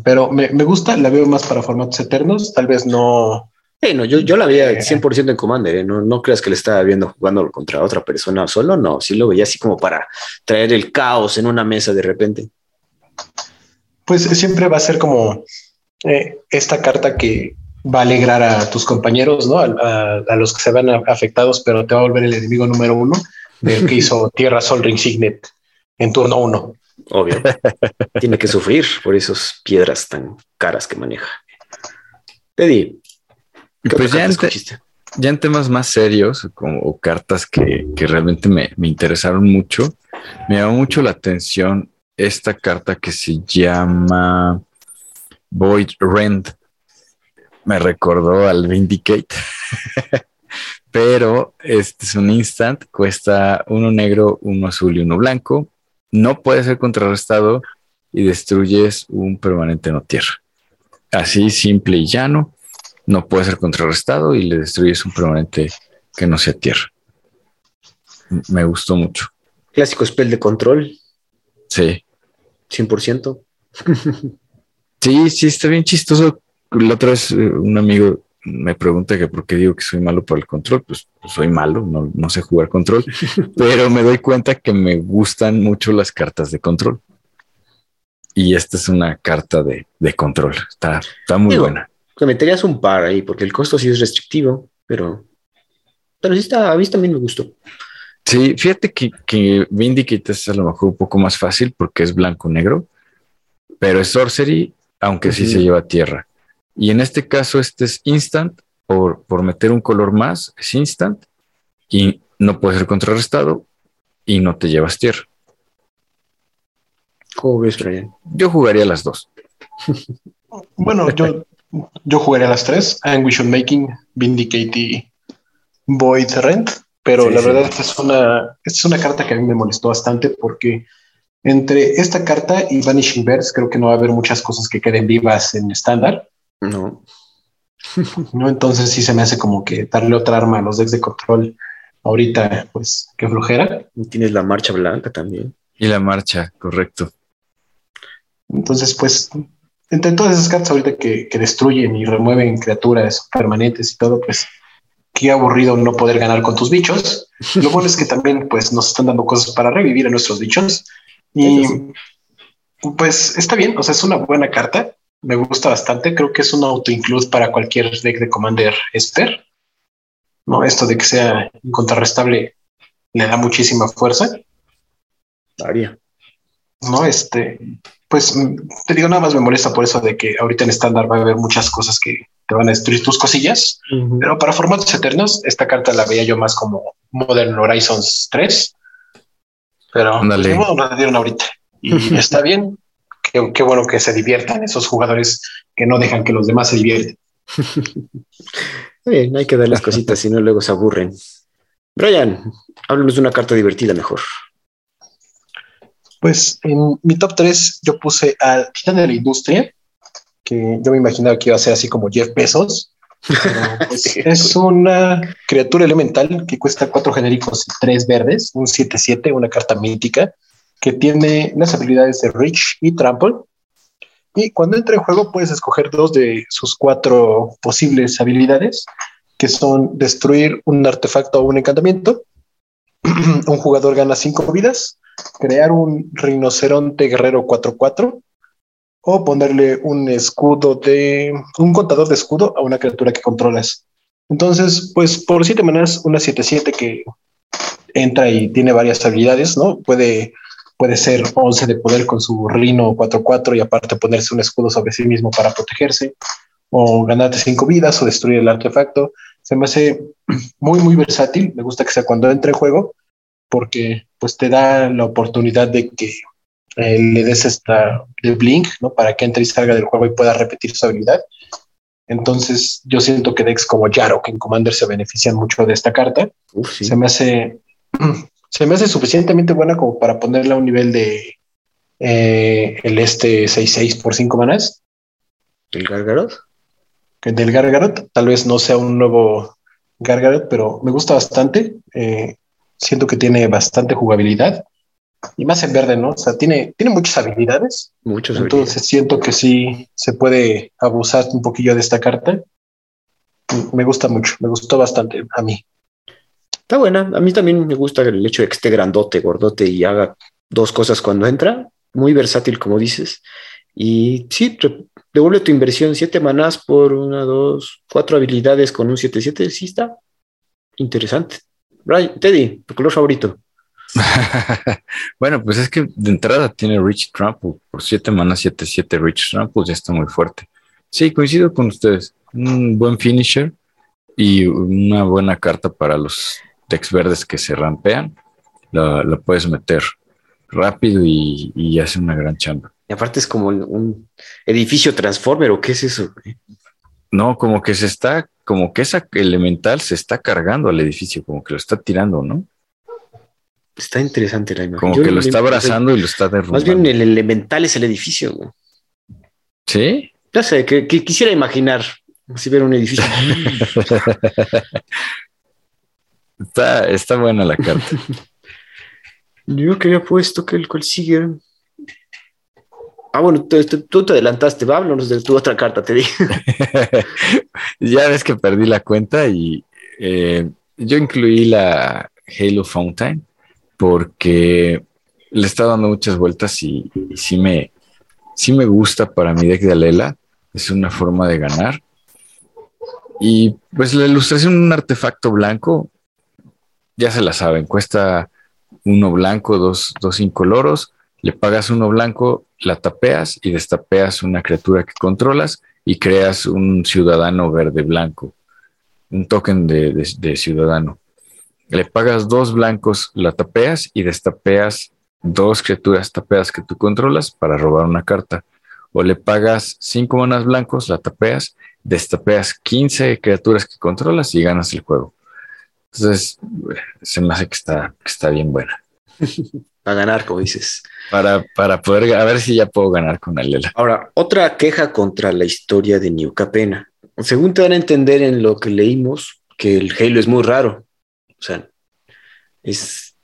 Pero me, me, gusta, la veo más para formatos eternos, tal vez no, no, yo, yo la veía 100% en Commander, ¿eh? no, no creas que le estaba viendo jugando contra otra persona solo, no, sí lo veía así como para traer el caos en una mesa de repente. Pues siempre va a ser como eh, esta carta que va a alegrar a tus compañeros, ¿no? A, los que se van afectados, pero te va a volver el enemigo número uno del que hizo Tierra Sol Ring Signet en turno uno. Obvio. Tiene que sufrir por esas piedras tan caras que maneja. Teddy, pues ya en, temas más serios, como cartas que, realmente me, interesaron mucho, me llamó mucho la atención esta carta que se llama Void Rend. Me recordó al Vindicate. Pero este es un instant, cuesta uno negro, uno azul y uno blanco. No puede ser contrarrestado y destruyes un permanente no tierra. Así simple y llano no puede ser contrarrestado y le destruyes un permanente que no sea tierra. Me gustó mucho. Clásico spell de control. Sí. 100%. sí, sí, está bien chistoso. La otra vez eh, un amigo me pregunta que por qué digo que soy malo para el control. Pues, pues soy malo, no, sé jugar control, pero me doy cuenta que me gustan mucho las cartas de control. Y esta es una carta de, control. Está, está muy buena que meterías un par ahí, porque el costo sí es restrictivo, pero, pero sí está, a mí también me gustó. Sí, fíjate que, que Vindicate es a lo mejor un poco más fácil porque es blanco-negro, pero es Sorcery, aunque sí se lleva tierra. Y en este caso, este es instant, por, por meter un color más, es instant, y no puede ser contrarrestado, y no te llevas tierra. ¿Cómo ves, Brian? Yo jugaría las dos. Bueno, yo, yo jugaré a las tres: Anguish on Making, Vindicate y Void Rent. Pero la verdad es una, es una carta que a mí me molestó bastante porque entre esta carta y Vanishing Verse creo que no va a haber muchas cosas que queden vivas en estándar. No. no, entonces sí se me hace como que darle otra arma a los decks de control ahorita, pues qué flojera. Y tienes la marcha blanca también. Y la marcha, correcto. Entonces, pues, entre todas esas cartas ahorita que, destruyen y remueven criaturas permanentes y todo, pues qué aburrido no poder ganar con tus bichos. Lo bueno es que también pues nos están dando cosas para revivir a nuestros bichos. Y pues está bien, o sea, es una buena carta. Me gusta bastante. Creo que es un auto-include para cualquier deck de Commander Esper. No, esto de que sea incontrarrestable le da muchísima fuerza. Varia. No, este, pues te digo, nada más me molesta por eso de que ahorita en estándar va a haber muchas cosas que te van a destruir tus cosillas. Pero para formatos eternos, esta carta la veía yo más como Modern Horizons 3 pero pues, no la dieron ahorita. Y está bien. Qué, bueno que se diviertan esos jugadores que no dejan que los demás se divierten. bien, hay que darles cositas, si no luego se aburren. Brian, háblanos de una carta divertida mejor. Pues en mi top 3 yo puse al Titán de la Industria, que yo me imaginaba que iba a ser así como Jeff Bezos, pues, es una criatura elemental que cuesta cuatro genéricos y tres verdes, un 7-7, una carta mítica que tiene las habilidades de Reach y Trample. Y cuando entra en juego puedes escoger dos de sus cuatro posibles habilidades, que son destruir un artefacto o un encantamiento. un jugador gana cinco vidas, crear un rinoceronte guerrero 4-4 o ponerle un escudo de un contador de escudo a una criatura que controlas. Entonces, pues por siete manas, una 7-7 que entra y tiene varias habilidades, ¿no? Puede, puede ser 11 de poder con su Rino 4-4 y aparte ponerse un escudo sobre sí mismo para protegerse, o ganarte cinco vidas o destruir el artefacto. Se me hace muy, muy versátil. Me gusta que sea cuando entre en juego, porque pues te da la oportunidad de que eh, le des esta de Blink, ¿no? Para que entre y salga del juego y pueda repetir su habilidad. Entonces, yo siento que decks como Yarok en Commander se benefician mucho de esta carta. Se me hace se me hace suficientemente buena como para ponerla a un nivel de eh, el este 6-6 por 5 manas. ¿El Gargarot? Del Gargarot, tal vez no sea un nuevo Gargarot, pero me gusta bastante. Eh, siento que tiene bastante jugabilidad y más en verde, ¿no? O sea, tiene, tiene muchas habilidades. Muchas Entonces siento que sí se puede abusar un poquillo de esta carta. Me gusta mucho, me gustó bastante a mí. Está buena. A mí también me gusta el hecho de que esté grandote, gordote y haga dos cosas cuando entra. Muy versátil, como dices. Y sí, devuelve tu inversión. Siete manás por una, dos, cuatro habilidades con un 7-7. Sí, está interesante. Right, Teddy, tu color favorito. bueno, pues es que de entrada tiene Rich Trample. Por 7 manas, 7-7 Rich Trample ya está muy fuerte. Sí, coincido con ustedes. Un buen finisher y una buena carta para los decks verdes que se rampean. La, puedes meter rápido y, hace una gran chamba. Y aparte es como un edificio transformer o qué es eso. No, como que se está, como que esa elemental se está cargando al edificio, como que lo está tirando, ¿no? Está interesante la imagen. Como que lo está abrazando y lo está derrumbando. Más bien el elemental es el edificio. Güey. ¿Sí? No sé, que, quisiera imaginar si ver un edificio. está, está buena la carta. Yo que había puesto que el cual sigue. Ah, bueno, tú, te adelantaste, va, háblanos de tu otra carta, te dije. ya ves que perdí la cuenta y eh, yo incluí la Halo Fountain porque le está dando muchas vueltas y, sí, me, sí me gusta para mi deck de Alela. Es una forma de ganar. Y pues la ilustración un artefacto blanco, ya se la saben, cuesta uno blanco, dos, dos incoloros, le pagas uno blanco, la tapeas y destapeas una criatura que controlas y creas un ciudadano verde blanco, un token de ciudadano le pagas dos blancos, la tapeas y destapeas dos criaturas tapeadas que tú controlas para robar una carta. o le pagas 5 monas blancos, la tapeas, destapeas 15 criaturas que controlas y ganas el juego. Entonces, se me hace que está bien buena. Para ganar, como dices. Para, para poder, a ver si ya puedo ganar con Alela. Ahora, otra queja contra la historia de New Capena. Según te van a entender en lo que leímos, que el Halo es muy raro. O sea, es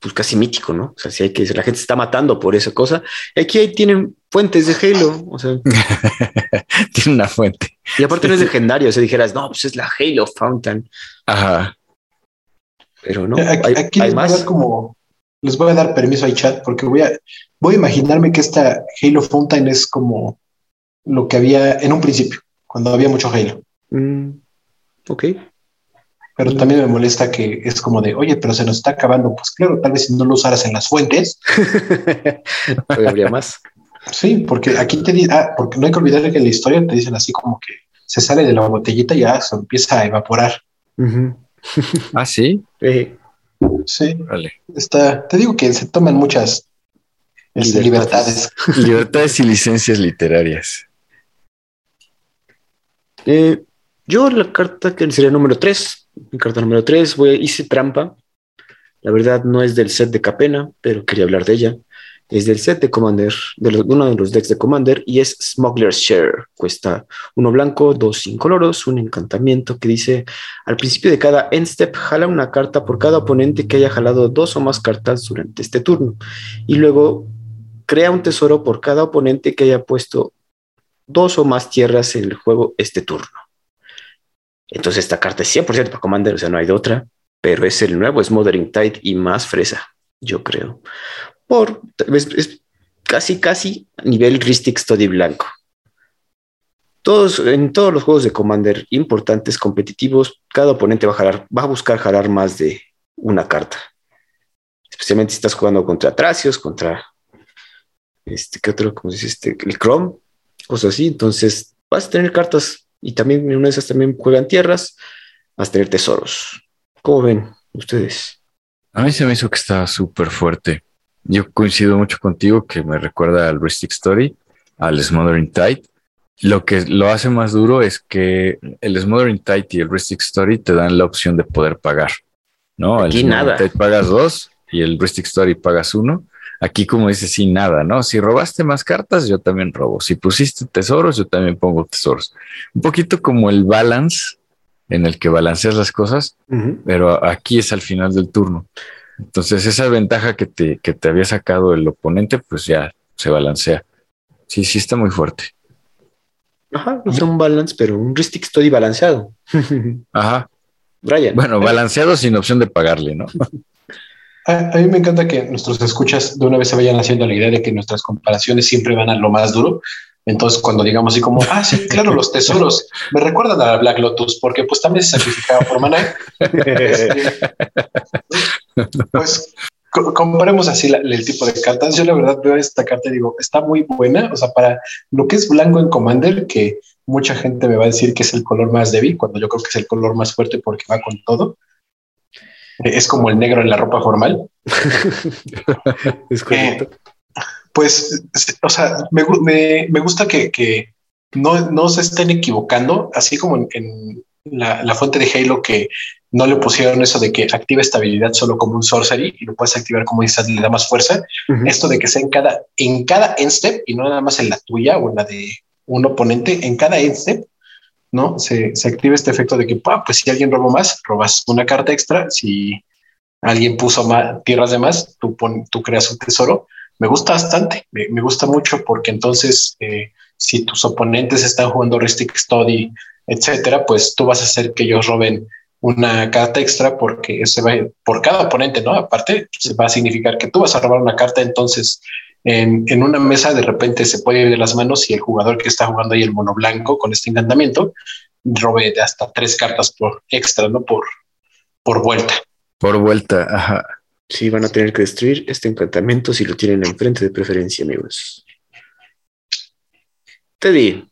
pues casi mítico, ¿no? O sea, si hay que, la gente se está matando por esa cosa. Aquí ahí tienen fuentes de Halo, o sea. Tiene una fuente. Y aparte no es legendario, o sea, dijeras, no, pues es la Halo Fountain. Ajá. Pero no, Aquí, hay, aquí hay a más. como les voy a dar permiso al chat porque voy a voy a imaginarme que esta Halo Fountain es como lo que había en un principio, cuando había mucho Halo. Mm, ok. Pero también me molesta que es como de, oye, pero se nos está acabando. Pues claro, tal vez si no lo usaras en las fuentes. Todavía habría más. Sí, porque aquí te dicen, ah, porque no hay que olvidar que en la historia te dicen así como que se sale de la botellita y ya se empieza a evaporar. Ah, sí. Eh, Sí, Vale. está, te digo que se toman muchas este, Libertades. libertades. Libertades y licencias literarias. eh, yo la carta que sería número 3, mi carta número 3, voy, hice trampa. La verdad no es del set de Capena, pero quería hablar de ella. Es del set de Commander, de uno de los decks de Commander, y es Smuggler's Share. Cuesta uno blanco, dos incoloros, un encantamiento que dice: al principio de cada end step, jala una carta por cada oponente que haya jalado dos o más cartas durante este turno. Y luego crea un tesoro por cada oponente que haya puesto dos o más tierras en el juego este turno. Entonces esta carta es 100% para Commander, o sea, no hay de otra, pero es el nuevo Smothering Tide y más fresa, yo creo. Es, casi, casi nivel Ristic Study blanco. Todos, en todos los juegos de Commander importantes, competitivos, cada oponente va a, jalar, va a buscar jalar más de una carta. Especialmente si estás jugando contra Tracios, contra este, ¿qué otro? ¿Cómo se dice? Este, el Chrome, cosas así. Entonces vas a tener cartas y también en una de esas también juegan tierras, vas a tener tesoros. ¿Cómo ven ustedes? A mí se me hizo que estaba súper fuerte. Yo coincido mucho contigo que me recuerda al Ristic Story, al Smothering Tide. Lo que lo hace más duro es que el Smothering Tide y el Ristic Story te dan la opción de poder pagar. ¿no? Aquí el nada. Tide pagas dos y el Ristic Story pagas uno. Aquí, como dices, sin nada, ¿no? Si robaste más cartas, yo también robo. Si pusiste tesoros, yo también pongo tesoros. Un poquito como el balance en el que balanceas las cosas, pero aquí es al final del turno. Entonces, esa ventaja que te, que te había sacado el oponente, pues ya se balancea. Sí, sí, está muy fuerte. Ajá, no es un balance, pero un Ristic Study balanceado. Ajá. Brian. Bueno, balanceado sin opción de pagarle, ¿no? A, a mí me encanta que nuestros escuchas de una vez se vayan haciendo la idea de que nuestras comparaciones siempre van a lo más duro. Entonces, cuando digamos así como, ah, sí, claro, los tesoros me recuerdan a la Black Lotus, porque pues también se sacrificaba por maná. Pues co- comparemos así la- el tipo de cartas. Yo la verdad veo esta carta y digo, está muy buena. O sea, para lo que es blanco en Commander, que mucha gente me va a decir que es el color más débil, cuando yo creo que es el color más fuerte porque va con todo. Es como el negro en la ropa formal. es correcto. Pues, o sea, me, me- me gusta que, que no, no se estén equivocando, así como en, en la, la fuente de Halo que no le pusieron eso de que activa estabilidad solo como un sorcery y lo puedes activar como instant le da más fuerza. Esto de que sea en cada, en cada end step y no nada más en la tuya o en la de un oponente, en cada end step, ¿no? Se, se activa este efecto de que, pues si alguien robó más, robas una carta extra. Si alguien puso más, tierras de más, tú, pon- tú creas un tesoro. Me gusta bastante, me, me gusta mucho porque entonces, eh, si tus oponentes están jugando Ristic Study, etcétera, pues tú vas a hacer que ellos roben una carta extra porque se va por cada oponente, ¿no? Aparte, se va a significar que tú vas a robar una carta, entonces en, en una mesa de repente se puede ir de las manos y el jugador que está jugando ahí el mono blanco con este encantamiento robe hasta tres cartas por extra, ¿no? Por, por vuelta. Por vuelta, ajá. Sí, van a tener que destruir este encantamiento si lo tienen enfrente de preferencia, amigos. Teddy,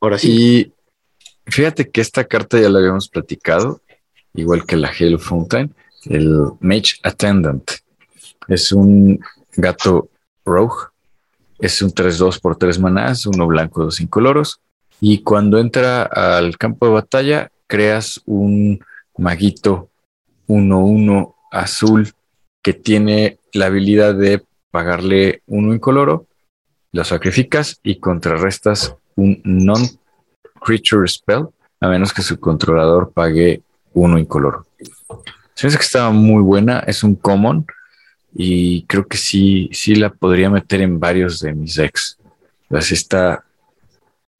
ahora sí. Y fíjate que esta carta ya la habíamos platicado, igual que la Halo Fountain, el Mage Attendant. Es un gato rogue Es un 3-2 por 3 manás, uno blanco, dos incoloros. Y cuando entra al campo de batalla, creas un maguito 1-1 azul que tiene la habilidad de pagarle uno incoloro, lo sacrificas y contrarrestas un non-creature spell, a menos que su controlador pague uno incoloro. Se que estaba muy buena, es un common y creo que sí, sí la podría meter en varios de mis decks. Así está,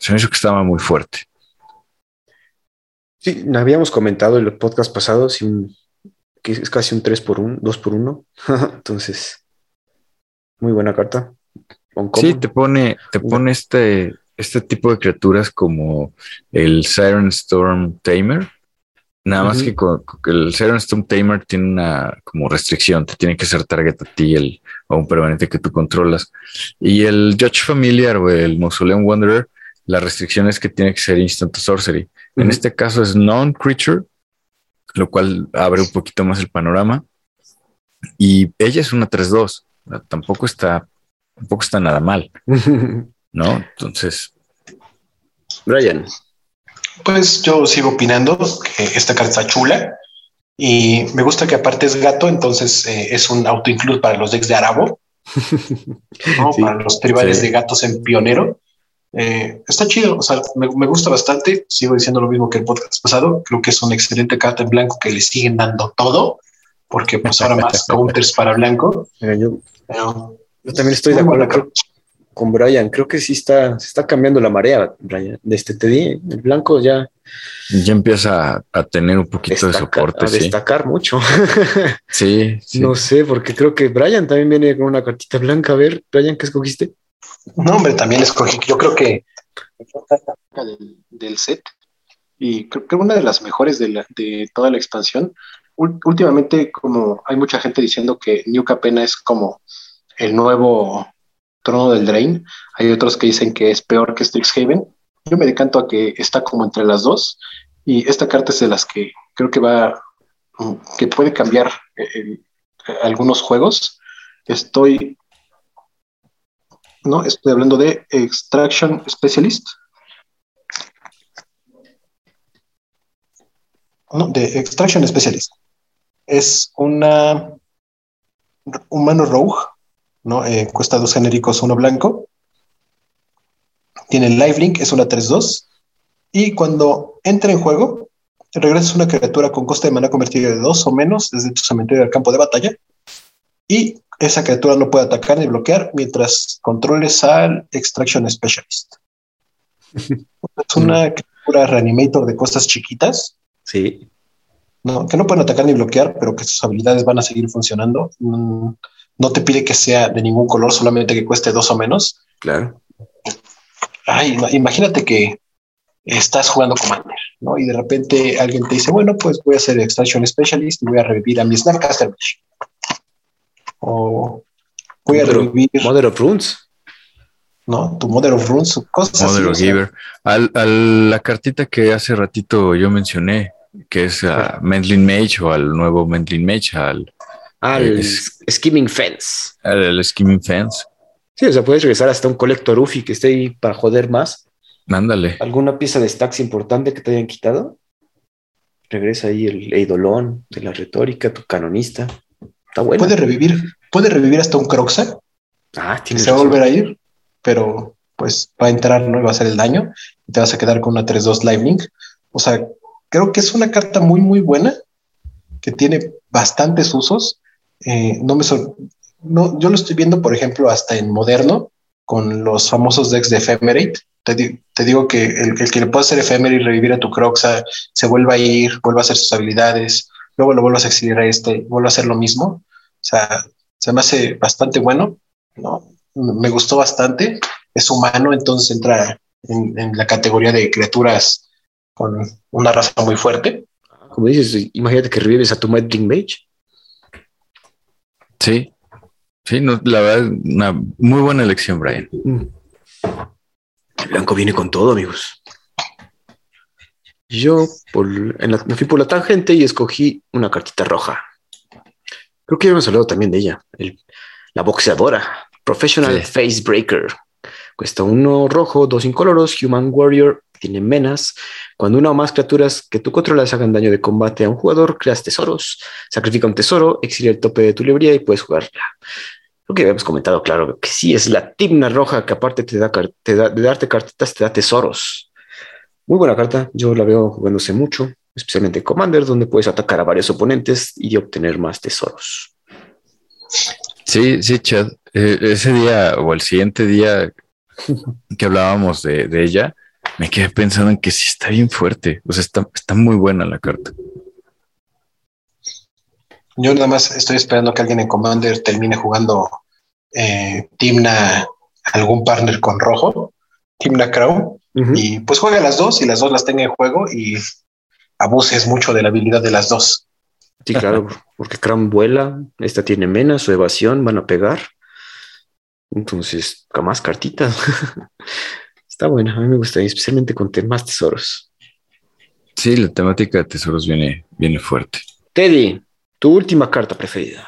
se me hizo que estaba muy fuerte. Sí, habíamos comentado en el podcast pasado que es casi un 3 por 1, 2 por 1. Entonces, muy buena carta. Sí, te pone, te pone este, este tipo de criaturas como el Siren Storm Tamer. Nada más que con, el Siren Storm Tamer tiene una como restricción, te tiene que ser target a ti el, o un permanente que tú controlas. Y el Judge Familiar o el Mausoleum Wanderer, la restricción es que tiene que ser instant sorcery. En este caso es non-creature, lo cual abre un poquito más el panorama. Y ella es una 3-2, tampoco está, tampoco está nada mal, ¿no? Entonces, Brian. Pues yo sigo opinando que esta carta está chula y me gusta que aparte es gato, entonces eh, es un auto-include para los decks de Arabo, para los tribales de gatos en pionero. Eh, está chido, o sea, me, gusta bastante. Sigo diciendo lo mismo que el podcast pasado. Creo que es una excelente carta en blanco que le siguen dando todo, porque pues ahora más counters para blanco. Yo, también estoy de acuerdo con Brian. Creo que sí está, se está cambiando la marea, Brian. Desde te di, el blanco ya. Ya empieza a, tener un poquito de soporte. A destacar mucho. sí, No sé, porque creo que Brian también viene con una cartita blanca. A ver, Brian, ¿qué escogiste? No, hombre, también escogí, yo creo que del, del set y creo que una de las mejores de, de toda la expansión. últimamente, como hay mucha gente diciendo que New Capena es como el nuevo trono del Drain, hay otros que dicen que es peor que Strixhaven. Yo me decanto a que está como entre las dos y esta carta es de las que creo que va, que puede cambiar eh, algunos juegos. Estoy no, estoy hablando de Extraction Specialist. No, de Extraction Specialist. Es una humano rogue, ¿no? Eh, cuesta dos genéricos, uno blanco. Tiene lifelink, es una 3-2. Y cuando entra en juego, regresas una criatura con coste de mana convertido de dos o menos desde tu cementerio del campo de batalla. Y esa criatura no puede atacar ni bloquear mientras controles al Extraction Specialist. es una criatura reanimator de cosas chiquitas. Sí. No, que no pueden atacar ni bloquear, pero que sus habilidades van a seguir funcionando. Mm, no te pide que sea de ningún color, solamente que cueste dos o menos. Claro. Ay, imagínate que estás jugando Commander, ¿no? Y de repente alguien te dice, bueno, pues voy a ser Extraction Specialist y voy a revivir a mi Snapcaster o voy a revivir. Mother of Runes. ¿no? Tu Mother of Runes, cosas Mother of Giver. Al, la cartita que hace ratito yo mencioné, que es a Mendling Mage o al nuevo Mendling Mage, al, al Skimming Fence. Al, Skimming Fence. Sí, o sea, puedes regresar hasta un Collector Ufi que esté ahí para joder más. Mándale. ¿Alguna pieza de stacks importante que te hayan quitado? Regresa ahí el Eidolon de la retórica, tu canonista. Puede revivir, puede revivir hasta un Croxa. Ah, tiene Se va a volver a ir, pero pues va a entrar, no va a hacer el daño y te vas a quedar con una 3-2 Lightning. O sea, creo que es una carta muy, muy buena que tiene bastantes usos. Eh, no me no, yo lo estoy viendo, por ejemplo, hasta en moderno con los famosos decks de Ephemerate. Te, digo que el, que le puede hacer Ephemerate y revivir a tu Croxa se vuelva a ir, vuelva a hacer sus habilidades, luego lo vuelvas a exiliar a este, vuelvo a hacer lo mismo. O sea, se me hace bastante bueno, ¿no? Me gustó bastante. Es humano, entonces entra en, la categoría de criaturas con una raza muy fuerte. Como dices, imagínate que revives a tu Meddling Mage. Sí, sí, la verdad, una muy buena elección, Brian. Mm. El blanco viene con todo, amigos. Yo me fui por la tangente y escogí una cartita roja. Creo que ya hemos hablado también de ella, la boxeadora, Professional Face Breaker. Cuesta uno rojo, dos incoloros. Human Warrior tiene menas. Cuando una o más criaturas que tú controlas hagan daño de combate a un jugador, creas tesoros. Sacrifica un tesoro, exilia el tope de tu librería y puedes jugarla. Lo que habíamos comentado, claro, que sí, es la timna roja que aparte te da, te da, de darte cartitas, te da tesoros. Muy buena carta, yo la veo jugándose mucho, especialmente en Commander, donde puedes atacar a varios oponentes y obtener más tesoros. Sí, sí, Chad. Eh, ese día o el siguiente día que hablábamos de, ella, me quedé pensando en que sí está bien fuerte. O sea, está, está muy buena la carta. Yo nada más estoy esperando que alguien en Commander termine jugando eh, Timna, algún partner con rojo, Timna Crow, y pues juegue las dos y las dos las tenga en juego y abuses mucho de la habilidad de las dos. Sí, claro, porque Crown vuela, esta tiene menos, su evasión, van a pegar. Entonces, más cartitas. Está buena, a mí me gusta, especialmente con temas tesoros. Sí, la temática de tesoros viene, viene fuerte. Teddy, tu última carta preferida.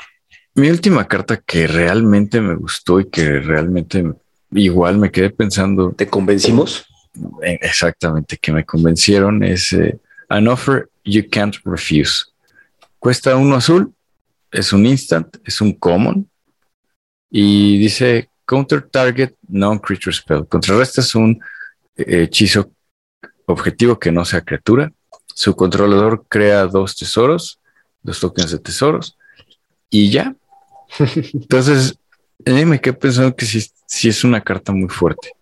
Mi última carta que realmente me gustó y que realmente igual me quedé pensando. ¿Te convencimos? Exactamente, que me convencieron es eh, An Offer You Can't Refuse. Cuesta uno azul, es un instant, es un common y dice Counter Target Non-Creature Spell. Contrarresta es un eh, hechizo objetivo que no sea criatura. Su controlador crea dos tesoros los tokens de tesoros y ya. Entonces, me quedé pensando que si es una carta muy fuerte.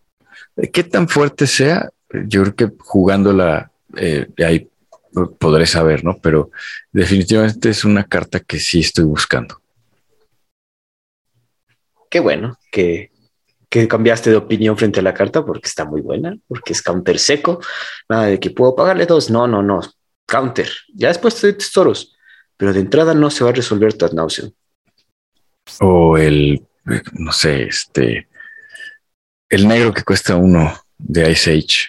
¿Qué tan fuerte sea? Yo creo que jugándola eh, ahí podré saber, ¿no? Pero definitivamente es una carta que sí estoy buscando. Qué bueno que, que cambiaste de opinión frente a la carta porque está muy buena, porque es counter seco. Nada de que puedo pagarle dos. No, no, no. Counter. Ya después de tesoros pero de entrada no se va a resolver tu nauseam. O el, no sé, este, el negro que cuesta uno de Ice Age.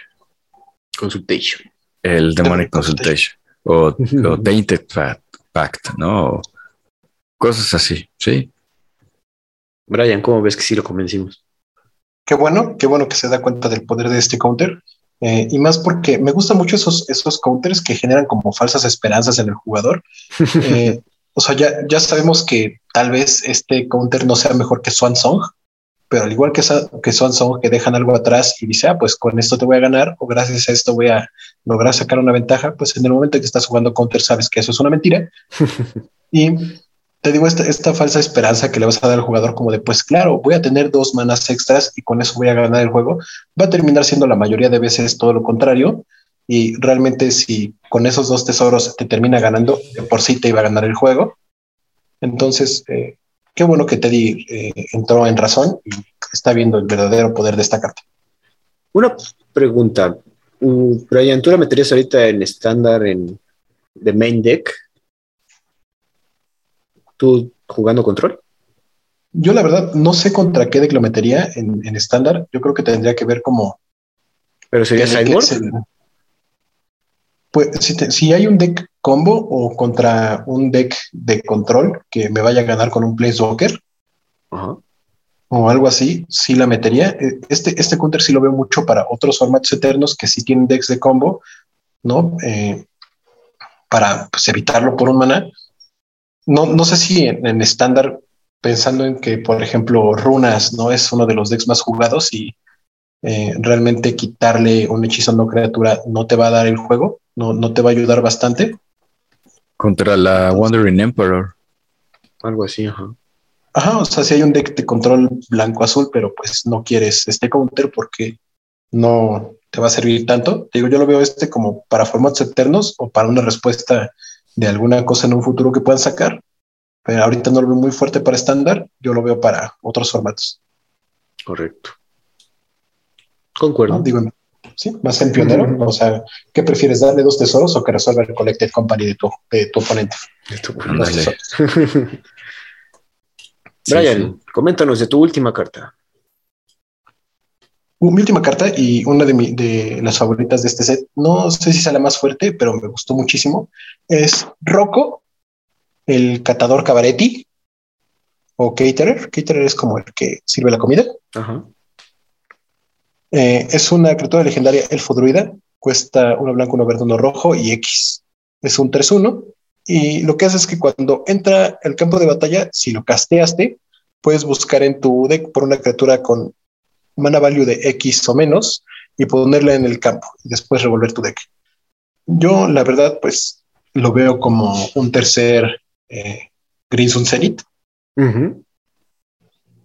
Consultation. El Demonic Consultation. O, o Tainted Pact, ¿no? cosas así, sí. Brian, ¿cómo ves que sí lo convencimos? Qué bueno, qué bueno que se da cuenta del poder de este counter. Eh, y más porque me gustan mucho esos, esos counters que generan como falsas esperanzas en el jugador. Eh, o sea, ya, ya sabemos que tal vez este counter no sea mejor que Swan Song, pero al igual que, que Swan Song, que dejan algo atrás y dice, ah, pues con esto te voy a ganar, o gracias a esto voy a lograr sacar una ventaja, pues en el momento que estás jugando counter sabes que eso es una mentira. y te digo, esta, esta falsa esperanza que le vas a dar al jugador como de, pues claro, voy a tener dos manas extras y con eso voy a ganar el juego, va a terminar siendo la mayoría de veces todo lo contrario. Y realmente si con esos dos tesoros te termina ganando, de por sí te iba a ganar el juego. Entonces, eh, qué bueno que Teddy eh, entró en razón y está viendo el verdadero poder de esta carta. Una pregunta. Uh, Brian, ¿tú la meterías ahorita en estándar en de main deck? tú jugando control? Yo la verdad no sé contra qué deck lo metería en estándar. Yo creo que tendría que ver como... ¿Pero sería sideboard? Pues si, hay un deck combo o contra un deck de control que me vaya a ganar con un Planeswalker o algo así, sí la metería. E, este, este counter sí lo veo mucho para otros formatos eternos que sí tienen decks de combo, ¿no? Eh, para pues, evitarlo por un mana no, no sé si en estándar, pensando en que, por ejemplo, Runas no es uno de los decks más jugados y eh, realmente quitarle un hechizo no criatura no te va a dar el juego, no, no te va a ayudar bastante. Contra la Wandering Emperor. Algo así, ajá. Ajá, o sea, si hay un deck de control blanco-azul, pero pues no quieres este counter porque no te va a servir tanto. digo, yo lo veo este como para formatos eternos o para una respuesta de alguna cosa en un futuro que puedan sacar. Pero ahorita no lo veo muy fuerte para estándar, yo lo veo para otros formatos. Correcto. Concuerdo. Digo, sí, más en pionero. O sea, ¿qué prefieres, darle dos tesoros o que resuelva el Collected Company de tu, de tu oponente? Brian, coméntanos de tu última carta. Mi última carta y una de, de, las favoritas de este set, no sé si sea la más fuerte, pero me gustó muchísimo, es Rocco, el catador Cabaretti. o caterer. Caterer es como el que sirve la comida. Eh, es una criatura legendaria elfo druida. Cuesta uno blanco, uno verde, uno rojo y X. Es un 3-1. Y lo que hace es que cuando entra el campo de batalla, si lo casteaste, puedes buscar en tu deck por una criatura con mana value de X o menos y ponerla en el campo y después revolver tu deck. Yo, la verdad, pues lo veo como un tercer eh, Green Sun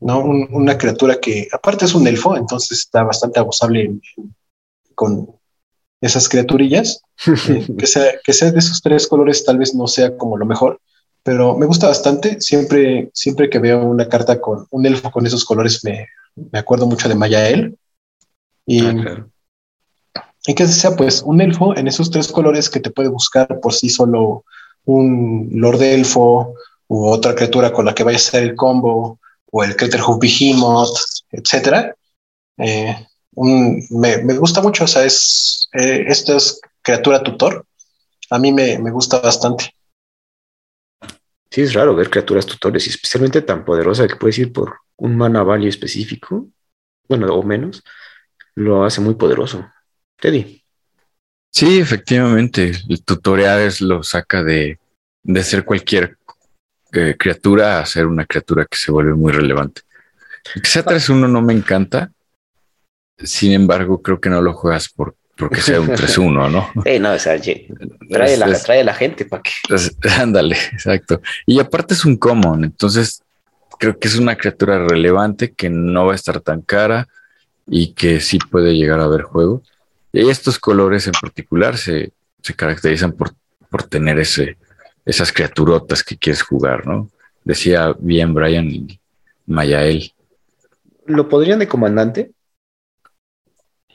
¿no? una criatura que aparte es un elfo, entonces está bastante abusable con esas criaturillas. Eh, que, sea, que sea de esos tres colores tal vez no sea como lo mejor, pero me gusta bastante. Siempre, siempre que veo una carta con un elfo con esos colores me, me acuerdo mucho de Mayael. Y, ah, y que sea pues un elfo en esos tres colores que te puede buscar por sí solo un Lord Elfo u otra criatura con la que vaya a ser el combo o el Craterhoof Behemoth, etcétera. Eh, me, me, gusta mucho, o sea, es, eh, esta es criatura tutor. A mí me, me gusta bastante. Sí, es raro ver criaturas tutores y especialmente tan poderosa que puedes ir por un mana value específico, bueno, o menos, lo hace muy poderoso. Teddy. Sí, efectivamente, el tutorial lo saca de, de ser cualquier eh, criatura a ser una criatura que se vuelve muy relevante. Que sea 3-1 no me encanta, sin embargo, creo que no lo juegas por porque sea un 3-1, ¿no? Eh, no, o sea, trae, la, trae a la gente para que. Ándale, exacto. Y aparte es un common, entonces creo que es una criatura relevante que no va a estar tan cara y que sí puede llegar a ver juego. Y estos colores en particular se, se caracterizan por, por tener ese, esas criaturotas que quieres jugar, ¿no? Decía bien Brian Mayael. ¿Lo podrían de comandante?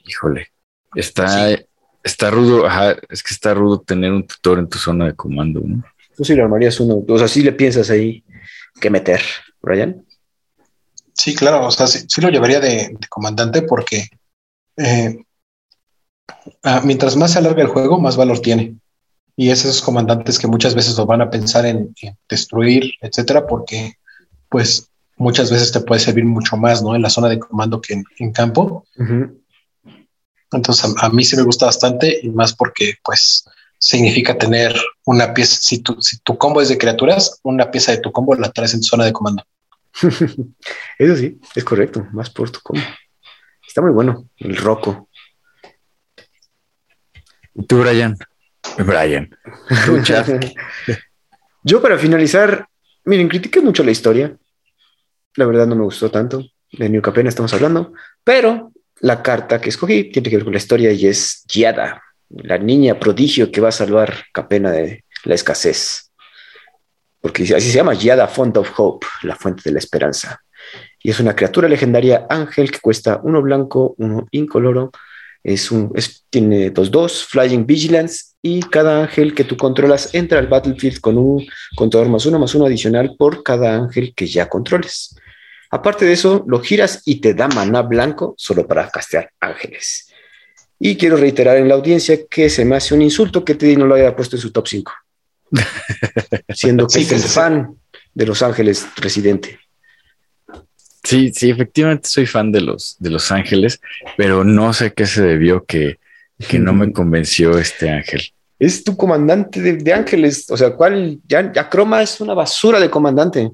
Híjole. Está, está rudo, es que está rudo tener un tutor en tu zona de comando, ¿no? Tú sí lo armarías uno, o sea, sí le piensas ahí que meter, Brian. Sí, claro, o sea, sí, lo llevaría de, comandante porque eh, ah, mientras más se alarga el juego, más valor tiene. Y esos comandantes que muchas veces lo van a pensar en, destruir, etcétera, porque pues muchas veces te puede servir mucho más, ¿no? En la zona de comando que en, campo. Entonces a, mí sí me gusta bastante y más porque pues significa tener una pieza, si tu, si tu combo es de criaturas, una pieza de tu combo la traes en tu zona de comando. Eso sí, es correcto, más por tu combo. Está muy bueno, el roco. ¿Y tú, Brian? Brian. Yo para finalizar, miren, critiqué mucho la historia. La verdad no me gustó tanto. De New Capena estamos hablando, pero la carta que escogí tiene que ver con la historia y es Giada, la niña prodigio que va a salvar Capena de la escasez. Porque así se llama Giada Font of Hope, la fuente de la esperanza. Y es una criatura legendaria ángel que cuesta uno blanco, uno incoloro. Es un, tiene dos dos, Flying Vigilance, y cada ángel que tú controlas entra al battlefield con un contador más uno más uno adicional por cada ángel que ya controles. Aparte de eso, lo giras y te da maná blanco solo para castear ángeles. Y quiero reiterar en la audiencia que se me hace un insulto que Teddy no lo haya puesto en su top 5. Siendo que es el fan de Los Ángeles residente. Sí, sí, efectivamente soy fan de los, de los Ángeles, pero no sé qué se debió que, que no me convenció este ángel. Es tu comandante de, ángeles. O sea, ¿cuál? Ya, ya Croma es una basura de comandante.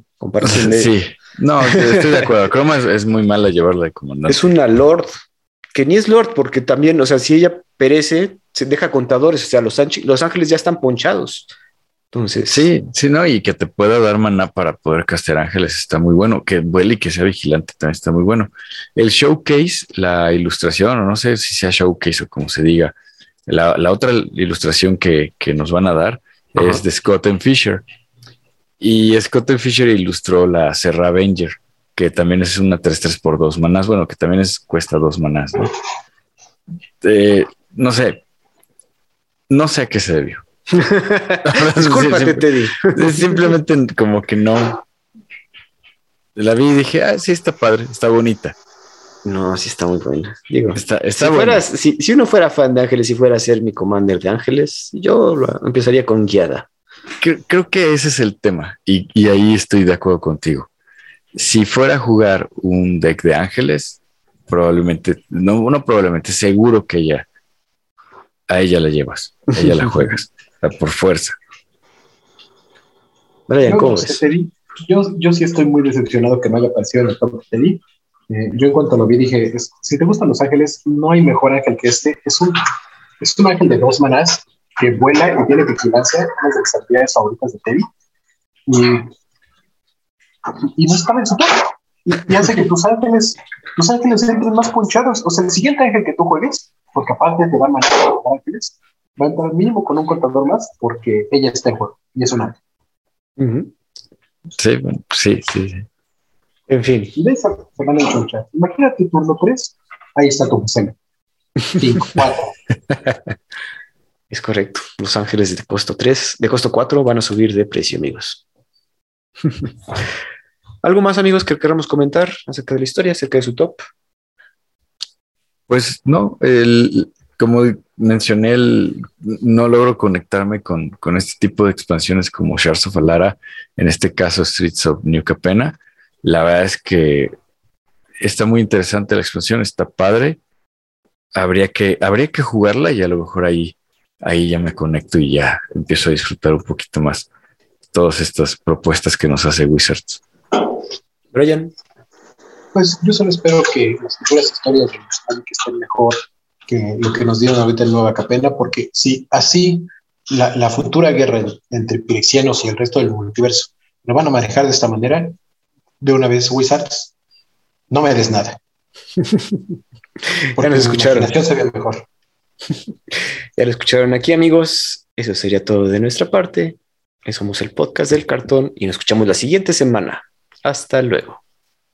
Sí, no, estoy de acuerdo. Chroma es, muy mala llevarla de comandante. Es una Lord, que ni es Lord, porque también, o sea, si ella perece, se deja contadores, o sea, los, los ángeles ya están ponchados. Entonces. Sí, sí, no, y que te pueda dar maná para poder castear ángeles está muy bueno. Que vuele y que sea vigilante también está muy bueno. El showcase, la ilustración, o no sé si sea showcase o como se diga, la, otra ilustración que, nos van a dar es de Scott and Fisher. Y Scott Fisher ilustró la Serra Avenger, que también es una 3-3 por 2 manás, bueno, que también es, cuesta 2 manás, ¿no? Eh, no sé, no sé a qué se debió. Discúlpate, Teddy. Simplemente como que no. La vi y dije, ah, sí, está padre, está bonita. No, sí está muy buena. Digo, está, si, si, uno fuera fan de Ángeles y fuera a ser mi commander de Ángeles, yo empezaría con Guiada creo, que ese es el tema y, ahí estoy de acuerdo contigo. si fuera a jugar un deck de ángeles, probablemente, no, no probablemente, seguro que ella, a ella la llevas, a ella la juegas, por fuerza. Brian, ¿cómo yo, yo sí estoy muy decepcionado que no haya aparecido en el top de eh, yo en cuanto lo vi dije, si te gustan los ángeles, no hay mejor ángel que este. Es un, es un ángel de dos manás que vuela y tiene vigilancia, una de las actividades favoritas de Teddy. Y, y no estaba en su top. Y, hace que tus ángeles, tus ángeles entren más punchados. O sea, el siguiente ángel que tú juegues, porque aparte te va a mandar ángeles, va a entrar mínimo con un contador más porque ella está en juego y es un ángel. Sí, sí, sí, sí. En fin. De esa se van a encontrar. Imagínate turno 3, ahí está tu escena. 5, 4. Es correcto. Los ángeles de costo 3, de costo 4 van a subir de precio, amigos. ¿Algo más, amigos, que queramos comentar acerca de la historia, acerca de su top? Pues no, el, como mencioné, no logro conectarme con, con, este tipo de expansiones como Shards of Alara, en este caso Streets of New Capena. La verdad es que está muy interesante la expansión, está padre. Habría que, habría que jugarla y a lo mejor ahí, ahí ya me conecto y ya empiezo a disfrutar un poquito más todas estas propuestas que nos hace Wizards. Brian. Pues yo solo espero que las futuras historias de que estén mejor que lo que nos dieron ahorita en Nueva Capena, porque si así la, futura guerra entre pirexianos y el resto del multiverso lo van a manejar de esta manera, de una vez Wizards, no me des nada. ya lo escucharon. mejor. ya lo escucharon aquí, amigos. Eso sería todo de nuestra parte. Somos el podcast del cartón y nos escuchamos la siguiente semana. Hasta luego.